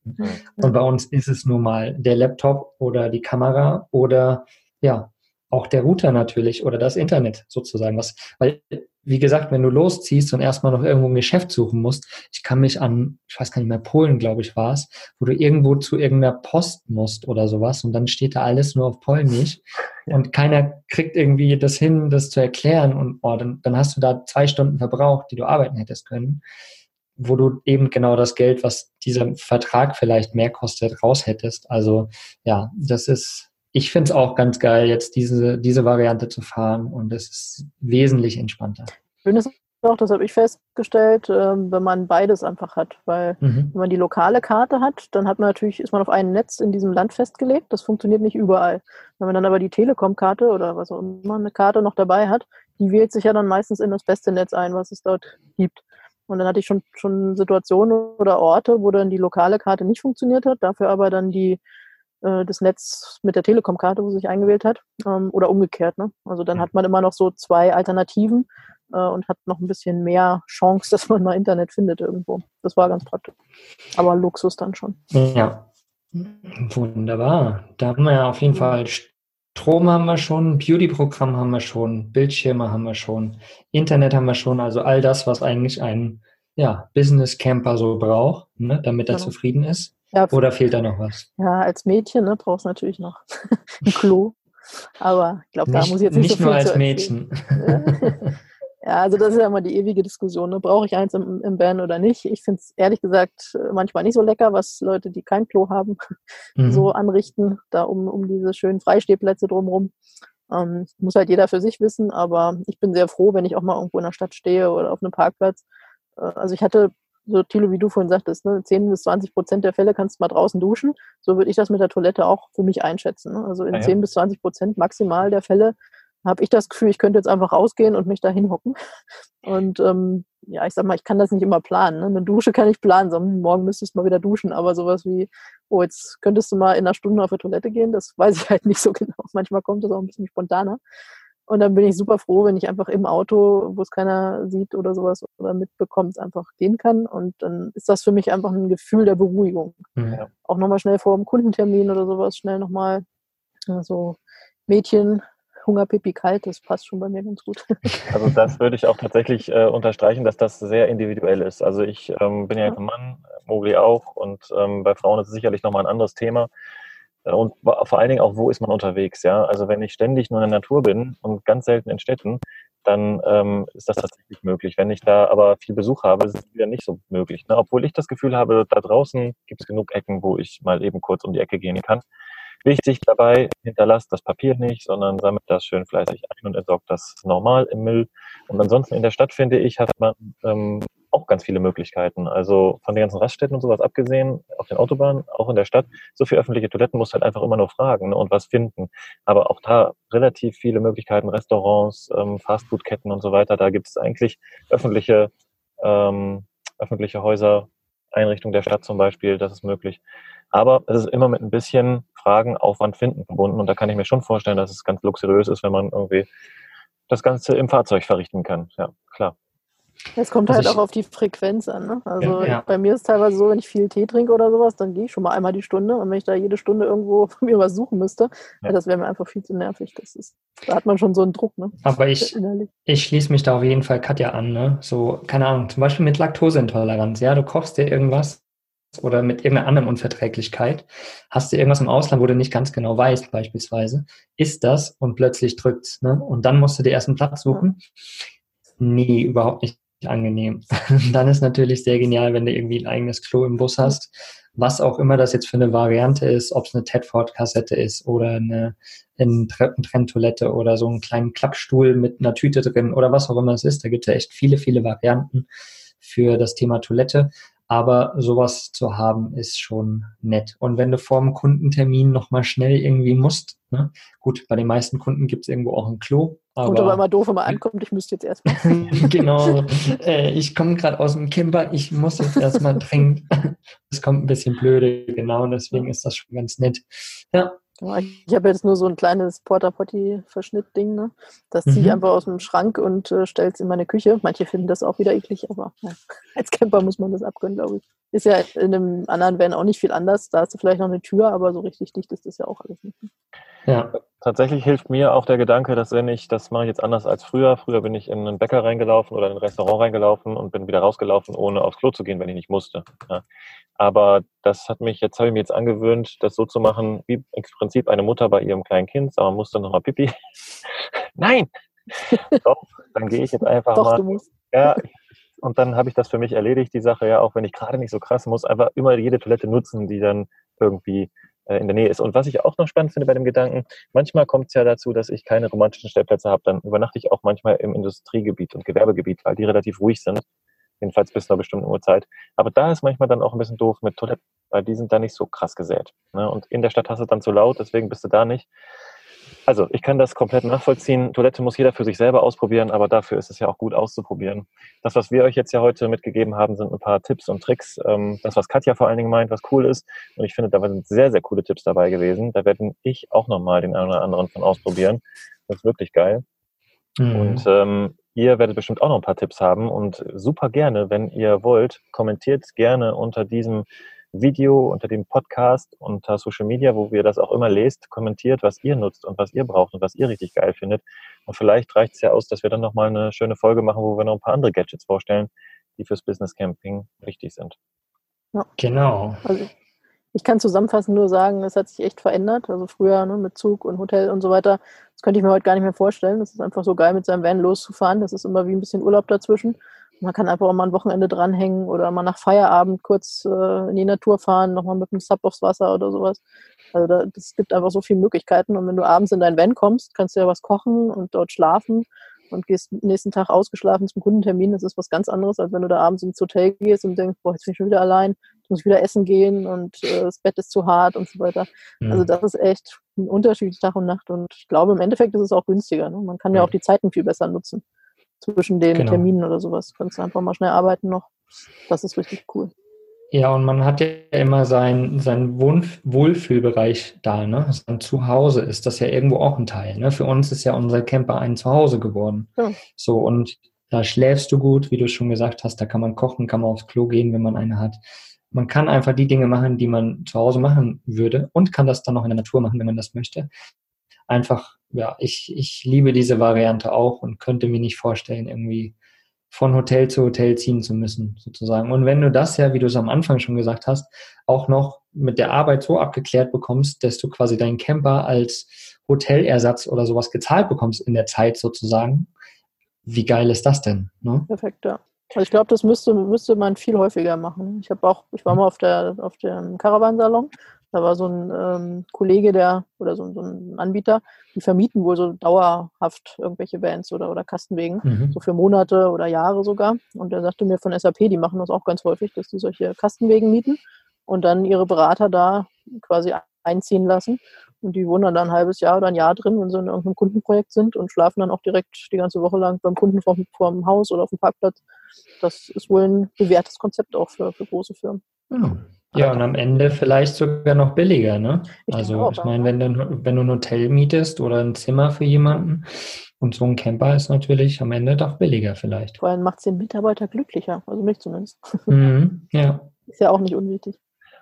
Und bei uns ist es nun mal der Laptop oder die Kamera oder ja, auch der Router natürlich oder das Internet sozusagen. Was, weil, wie gesagt, wenn du losziehst und erstmal noch irgendwo ein Geschäft suchen musst, ich kann mich an, ich weiß gar nicht mehr, Polen, glaube ich, war es, wo du irgendwo zu irgendeiner Post musst oder sowas und dann steht da alles nur auf Polnisch und keiner kriegt irgendwie das hin, das zu erklären und oh, dann, dann hast du da zwei Stunden verbraucht, die du arbeiten hättest können, wo du eben genau das Geld, was dieser Vertrag vielleicht mehr kostet, raus hättest. Also ja, das ist ich finde es auch ganz geil, jetzt diese, diese Variante zu fahren und es ist wesentlich entspannter. Schön ist auch, das habe ich festgestellt, ähm, wenn man beides einfach hat. Weil mhm. wenn man die lokale Karte hat, dann hat man natürlich, ist man auf einem Netz in diesem Land festgelegt. Das funktioniert nicht überall. Wenn man dann aber die Telekom-Karte oder was auch immer eine Karte noch dabei hat, die wählt sich ja dann meistens in das beste Netz ein, was es dort gibt. Und dann hatte ich schon, schon Situationen oder Orte, wo dann die lokale Karte nicht funktioniert hat, dafür aber dann die äh, das Netz mit der Telekom-Karte, wo sich eingewählt hat, ähm, oder umgekehrt. Ne? Also dann hat man immer noch so zwei Alternativen äh, und hat noch ein bisschen mehr Chance, *laughs* dass man mal Internet findet irgendwo. Das war ganz praktisch. Aber Luxus dann schon. Ja, wunderbar. Da haben wir ja auf jeden. Fall Strom haben wir schon, Beauty-Programm haben wir schon, Bildschirme haben wir schon, Internet haben wir schon, also all das, was eigentlich ein ja, Business Camper so braucht, ne, damit er genau. zufrieden ist. Ja, Oder fehlt da noch was? Ja, als Mädchen ne, brauchst du natürlich noch *laughs* ein Klo. Aber ich glaube, da muss ich jetzt nicht, nicht so viel nur als Mädchen. *laughs* ja, also das ist ja immer die ewige Diskussion. Ne? Brauche ich eins im, im Band oder nicht? Ich finde es ehrlich gesagt manchmal nicht so lecker, was Leute, die kein Klo haben, *laughs* mhm. so anrichten, da um, um diese schönen Freistehplätze drumherum. Ähm, muss halt jeder für sich wissen, aber ich bin sehr froh, wenn ich auch mal irgendwo in der Stadt stehe oder auf einem Parkplatz. Äh, also ich hatte so Thilo, wie du vorhin sagtest, ne, 10 bis 20 Prozent der Fälle kannst du mal draußen duschen. So würde ich das mit der Toilette auch für mich einschätzen. Ne? Also in ja, ja. 10 bis 20 Prozent maximal der Fälle habe ich das Gefühl, ich könnte jetzt einfach rausgehen und mich da hinhocken. Und ähm, ja, ich sag mal, ich kann das nicht immer planen. Ne? Eine Dusche kann ich planen, sondern morgen müsstest du mal wieder duschen. Aber sowas wie, oh, jetzt könntest du mal in einer Stunde auf die Toilette gehen, das weiß ich *laughs* halt nicht so genau. Manchmal kommt das auch ein bisschen spontaner. Und dann bin ich super froh, wenn ich einfach im Auto, wo es keiner sieht oder sowas oder mitbekommt, einfach gehen kann. Und dann ist das für mich einfach ein Gefühl der Beruhigung. Ja. Auch nochmal schnell vor dem Kundentermin oder sowas, schnell nochmal so Mädchen, Hunger, Pipi, kalt, das passt schon bei mir ganz gut. *laughs* Also das würde ich auch tatsächlich äh, unterstreichen, dass das sehr individuell ist. Also ich ähm, bin ja jetzt ein Mann, Mogli auch und ähm, bei Frauen ist es sicherlich nochmal ein anderes Thema. Und vor allen Dingen auch, wo ist man unterwegs, ja? Also wenn ich ständig nur in der Natur bin und ganz selten in Städten, dann ähm, ist das tatsächlich möglich. Wenn ich da aber viel Besuch habe, ist es wieder nicht so möglich. Ne? Obwohl ich das Gefühl habe, da draußen gibt es genug Ecken, wo ich mal eben kurz um die Ecke gehen kann. Wichtig dabei, hinterlasst das Papier nicht, sondern sammelt das schön fleißig ein und entsorgt das normal im Müll. Und ansonsten in der Stadt, finde ich, hat man ähm, auch ganz viele Möglichkeiten. Also von den ganzen Raststätten und sowas abgesehen, auf den Autobahnen, auch in der Stadt, so viele öffentliche Toiletten musst du halt einfach immer nur fragen ne, und was finden. Aber auch da relativ viele Möglichkeiten, Restaurants, ähm, Fastfoodketten und so weiter. Da gibt es eigentlich öffentliche, ähm, öffentliche Häuser, Einrichtungen der Stadt zum Beispiel, das ist möglich. Aber es ist immer mit ein bisschen Fragen, Aufwand, Finden verbunden. Und da kann ich mir schon vorstellen, dass es ganz luxuriös ist, wenn man irgendwie das Ganze im Fahrzeug verrichten kann. Ja, klar. Es kommt also halt auch auf die Frequenz an. Ne? Also ja. bei mir ist es teilweise so, wenn ich viel Tee trinke oder sowas, dann gehe ich schon mal einmal die Stunde. Und wenn ich da jede Stunde irgendwo *laughs* mir was suchen müsste, ja. das wäre mir einfach viel zu nervig. Das ist, da hat man schon so einen Druck. Ne? Aber ich, ich schließe mich da auf jeden Fall Katja an. Ne? So, keine Ahnung, zum Beispiel mit Laktoseintoleranz. Ja, du kochst dir irgendwas oder mit irgendeiner anderen Unverträglichkeit, hast du irgendwas im Ausland, wo du nicht ganz genau weißt, beispielsweise, ist das und plötzlich drückt ne? Und dann musst du dir erst einen Platz suchen. Nee, überhaupt nicht angenehm. *laughs* Dann ist natürlich sehr genial, wenn du irgendwie ein eigenes Klo im Bus hast. Was auch immer das jetzt für eine Variante ist, ob es eine Tedford-Kassette ist oder eine, eine Trenntoilette oder so einen kleinen Klappstuhl mit einer Tüte drin oder was auch immer es ist. Da gibt es ja echt viele, viele Varianten für das Thema Toilette. Aber sowas zu haben, ist schon nett. Und wenn du vor dem Kundentermin nochmal schnell irgendwie musst, ne? gut, bei den meisten Kunden gibt es irgendwo auch ein Klo. Aber, Gut, aber immer doof, wenn man ankommt, ich müsste jetzt erstmal. *laughs* genau, äh, ich komme gerade aus dem Kimber, ich muss jetzt erstmal trinken. Das kommt ein bisschen blöde, genau, deswegen ist das schon ganz nett. Ja, ich habe jetzt nur so ein kleines Porta-Potty-Verschnitt-Ding. Ne? Das ziehe ich mhm. einfach aus dem Schrank und äh, stelle es in meine Küche. Manche finden das auch wieder eklig, aber ja, *laughs* als Camper muss man das abgönnen, glaube ich. Ist ja in einem anderen Van auch nicht viel anders. Da hast du vielleicht noch eine Tür, aber so richtig dicht ist das ja auch alles nicht. Ja. Tatsächlich hilft mir auch der Gedanke, dass wenn ich, das mache ich jetzt anders als früher. Früher bin ich in einen Bäcker reingelaufen oder in ein Restaurant reingelaufen und bin wieder rausgelaufen, ohne aufs Klo zu gehen, wenn ich nicht musste. Ja. Aber das hat mich, jetzt habe ich mir jetzt angewöhnt, das so zu machen, wie im Prinzip eine Mutter bei ihrem kleinen Kind, aber musste nochmal Pipi. *laughs* Nein! *laughs* Doch, dann gehe ich jetzt einfach Doch, mal. Du musst. Ja, und dann habe ich das für mich erledigt, die Sache, ja, auch wenn ich gerade nicht so krass muss, einfach immer jede Toilette nutzen, die dann irgendwie äh, in der Nähe ist. Und was ich auch noch spannend finde bei dem Gedanken, manchmal kommt es ja dazu, dass ich keine romantischen Stellplätze habe, dann übernachte ich auch manchmal im Industriegebiet und Gewerbegebiet, weil die relativ ruhig sind, jedenfalls bis zu einer bestimmten Uhrzeit. Aber da ist manchmal dann auch ein bisschen doof mit Toiletten, weil die sind da nicht so krass gesät. Ne? Und in der Stadt hast du dann zu laut, deswegen bist du da nicht. Also ich kann das komplett nachvollziehen. Toilette muss jeder für sich selber ausprobieren, aber dafür ist es ja auch gut auszuprobieren. Das, was wir euch jetzt ja heute mitgegeben haben, sind ein paar Tipps und Tricks. Ähm, das, was Katja vor allen Dingen meint, was cool ist. Und ich finde, da sind sehr, sehr coole Tipps dabei gewesen. Da werden ich auch nochmal den einen oder anderen von ausprobieren. Das ist wirklich geil. Mhm. Und ähm, ihr werdet bestimmt auch noch ein paar Tipps haben. Und super gerne, wenn ihr wollt, kommentiert gerne unter diesem Video, unter dem Podcast, unter Social Media, wo ihr das auch immer lest, kommentiert, was ihr nutzt und was ihr braucht und was ihr richtig geil findet. Und vielleicht reicht es ja aus, dass wir dann nochmal eine schöne Folge machen, wo wir noch ein paar andere Gadgets vorstellen, die fürs Business Camping wichtig sind. Ja. Genau. Also ich kann zusammenfassend nur sagen, es hat sich echt verändert. Also früher ne, mit Zug und Hotel und so weiter, das könnte ich mir heute gar nicht mehr vorstellen. Das ist einfach so geil, mit seinem Van loszufahren. Das ist immer wie ein bisschen Urlaub dazwischen. Man kann einfach auch mal ein Wochenende dranhängen oder mal nach Feierabend kurz äh, in die Natur fahren, nochmal mit dem Sub aufs Wasser oder sowas. Also da, das gibt einfach so viele Möglichkeiten. Und wenn du abends in dein Van kommst, kannst du ja was kochen und dort schlafen und gehst nächsten Tag ausgeschlafen zum Kundentermin. Das ist was ganz anderes, als wenn du da abends ins Hotel gehst und denkst, boah, jetzt bin ich schon wieder allein, ich muss wieder essen gehen und äh, das Bett ist zu hart und so weiter. Mhm. Also das ist echt ein Unterschied Tag und Nacht. Und ich glaube, im Endeffekt ist es auch günstiger. Ne? Man kann ja auch die Zeiten viel besser nutzen zwischen den genau. Terminen oder sowas. Du kannst einfach mal schnell arbeiten noch. Das ist richtig cool. Ja, und man hat ja immer seinen sein Wohlfühlbereich da, ne? Sein Zuhause ist das ja irgendwo auch ein Teil. Ne? Für uns ist ja unser Camper ein Zuhause geworden. Ja. So, und da schläfst du gut, wie du schon gesagt hast, da kann man kochen, kann man aufs Klo gehen, wenn man eine hat. Man kann einfach die Dinge machen, die man zu Hause machen würde und kann das dann noch in der Natur machen, wenn man das möchte einfach, ja, ich, ich liebe diese Variante auch und könnte mir nicht vorstellen, irgendwie von Hotel zu Hotel ziehen zu müssen, sozusagen. Und wenn du das ja, wie du es am Anfang schon gesagt hast, auch noch mit der Arbeit so abgeklärt bekommst, dass du quasi deinen Camper als Hotelersatz oder sowas gezahlt bekommst in der Zeit sozusagen, wie geil ist das denn? Ne? Perfekt, ja. Also ich glaube, das müsste, müsste man viel häufiger machen. Ich habe auch, ich war mal auf der auf dem Caravansalon da war so ein ähm, Kollege, der oder so, so, ein Anbieter, die vermieten wohl so dauerhaft irgendwelche Bands oder, oder Kastenwegen, mhm. so für Monate oder Jahre sogar. Und er sagte mir von SAP, die machen das auch ganz häufig, dass die solche Kastenwegen mieten und dann ihre Berater da quasi einziehen lassen. Und die wohnen dann ein halbes Jahr oder ein Jahr drin, wenn sie in irgendeinem Kundenprojekt sind und schlafen dann auch direkt die ganze Woche lang beim Kunden vor, vor dem Haus oder auf dem Parkplatz. Das ist wohl ein bewährtes Konzept auch für, für große Firmen. Ja. Ja, und am Ende vielleicht sogar noch billiger, ne? Ich also auch, ich meine, wenn du, wenn du ein Hotel mietest oder ein Zimmer für jemanden und so ein Camper ist natürlich am Ende doch billiger vielleicht. Vor allem macht es den Mitarbeiter glücklicher, also mich zumindest. Mhm, ja. Ist ja auch nicht unwichtig.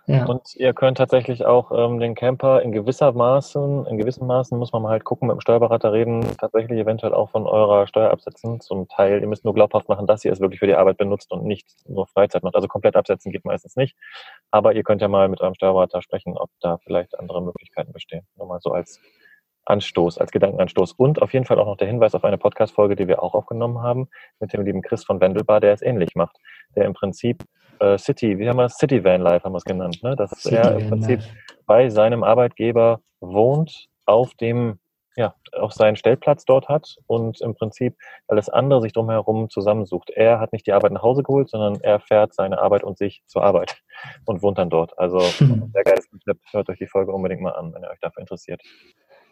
Ja. Und ihr könnt tatsächlich auch ähm, den Camper in gewisser Maßen, in gewissen Maßen muss man mal halt gucken, mit dem Steuerberater reden, tatsächlich eventuell auch von eurer Steuer absetzen zum Teil. Ihr müsst nur glaubhaft machen, dass ihr es wirklich für die Arbeit benutzt und nicht nur Freizeit macht. Also komplett absetzen geht meistens nicht. Aber ihr könnt ja mal mit eurem Steuerberater sprechen, ob da vielleicht andere Möglichkeiten bestehen. Nur mal so als Anstoß, als Gedankenanstoß. Und auf jeden Fall auch noch der Hinweis auf eine Podcast-Folge, die wir auch aufgenommen haben, mit dem lieben Chris von Wendelbar, der es ähnlich macht. Der im Prinzip äh, City, wie haben wir es? City Van Life haben wir es genannt, ne? Dass City er im Prinzip bei seinem Arbeitgeber wohnt, auf dem, ja, auf seinen Stellplatz dort hat und im Prinzip alles andere sich drumherum zusammensucht. Er hat nicht die Arbeit nach Hause geholt, sondern er fährt seine Arbeit und sich zur Arbeit *laughs* und wohnt dann dort. Also *laughs* sehr geiles Konzept. Hört euch die Folge unbedingt mal an, wenn ihr euch dafür interessiert.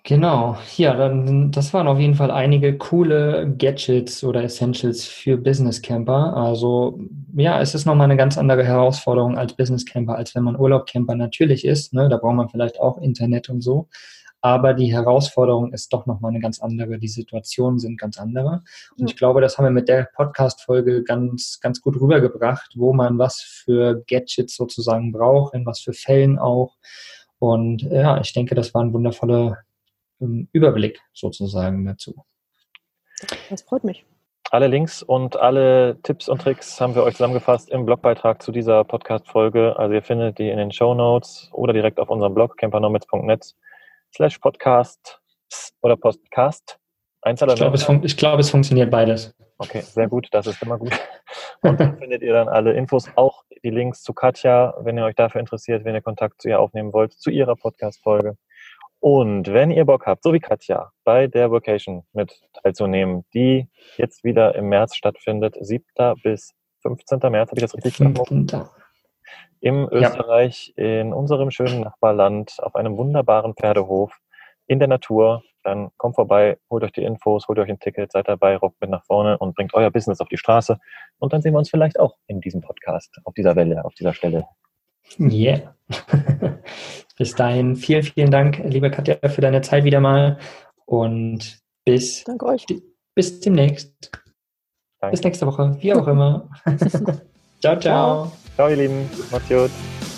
Genau, ja, dann, das waren auf jeden Fall einige coole Gadgets oder Essentials für Business Camper. Also ja, es ist nochmal eine ganz andere Herausforderung als Business Camper, als wenn man Urlaub Camper natürlich ist. Ne? Da braucht man vielleicht auch Internet und so. aber die Herausforderung ist doch nochmal eine ganz andere, die Situationen sind ganz andere. Und ich glaube, das haben wir mit der Podcast-Folge ganz, ganz gut rübergebracht, wo man was für Gadgets sozusagen braucht, in was für Fällen auch. Und ja, ich denke, das war ein wundervoller ähm, Überblick sozusagen dazu. Das freut mich. Alle Links und alle Tipps und Tricks haben wir euch zusammengefasst im Blogbeitrag zu dieser Podcast-Folge. Also ihr findet die in den Show Notes oder direkt auf unserem Blog campernomads.net slash podcast oder podcast. Ich glaube, es, ich glaube, es funktioniert beides. Okay, sehr gut, das ist immer gut. Und dann *laughs* findet ihr dann alle Infos, auch die Links zu Katja, wenn ihr euch dafür interessiert, wenn ihr Kontakt zu ihr aufnehmen wollt, zu ihrer Podcast-Folge. Und wenn ihr Bock habt, so wie Katja, bei der Vocation mit teilzunehmen, die jetzt wieder im März stattfindet, 7. bis 15. März, habe ich das richtig gesagt? Im Österreich, ja. in unserem schönen Nachbarland, auf einem wunderbaren Pferdehof, in der Natur, dann kommt vorbei, holt euch die Infos, holt euch ein Ticket, seid dabei, rockt mit nach vorne und bringt euer Business auf die Straße. Und dann sehen wir uns vielleicht auch in diesem Podcast, auf dieser Welle, auf dieser Stelle. Yeah. *laughs* bis dahin, vielen, vielen Dank, liebe Katja, für deine Zeit wieder mal und bis, Danke euch. bis demnächst. Danke. Bis nächste Woche, wie auch immer. *laughs* ciao, ciao. Ciao, ihr Lieben. Macht's gut.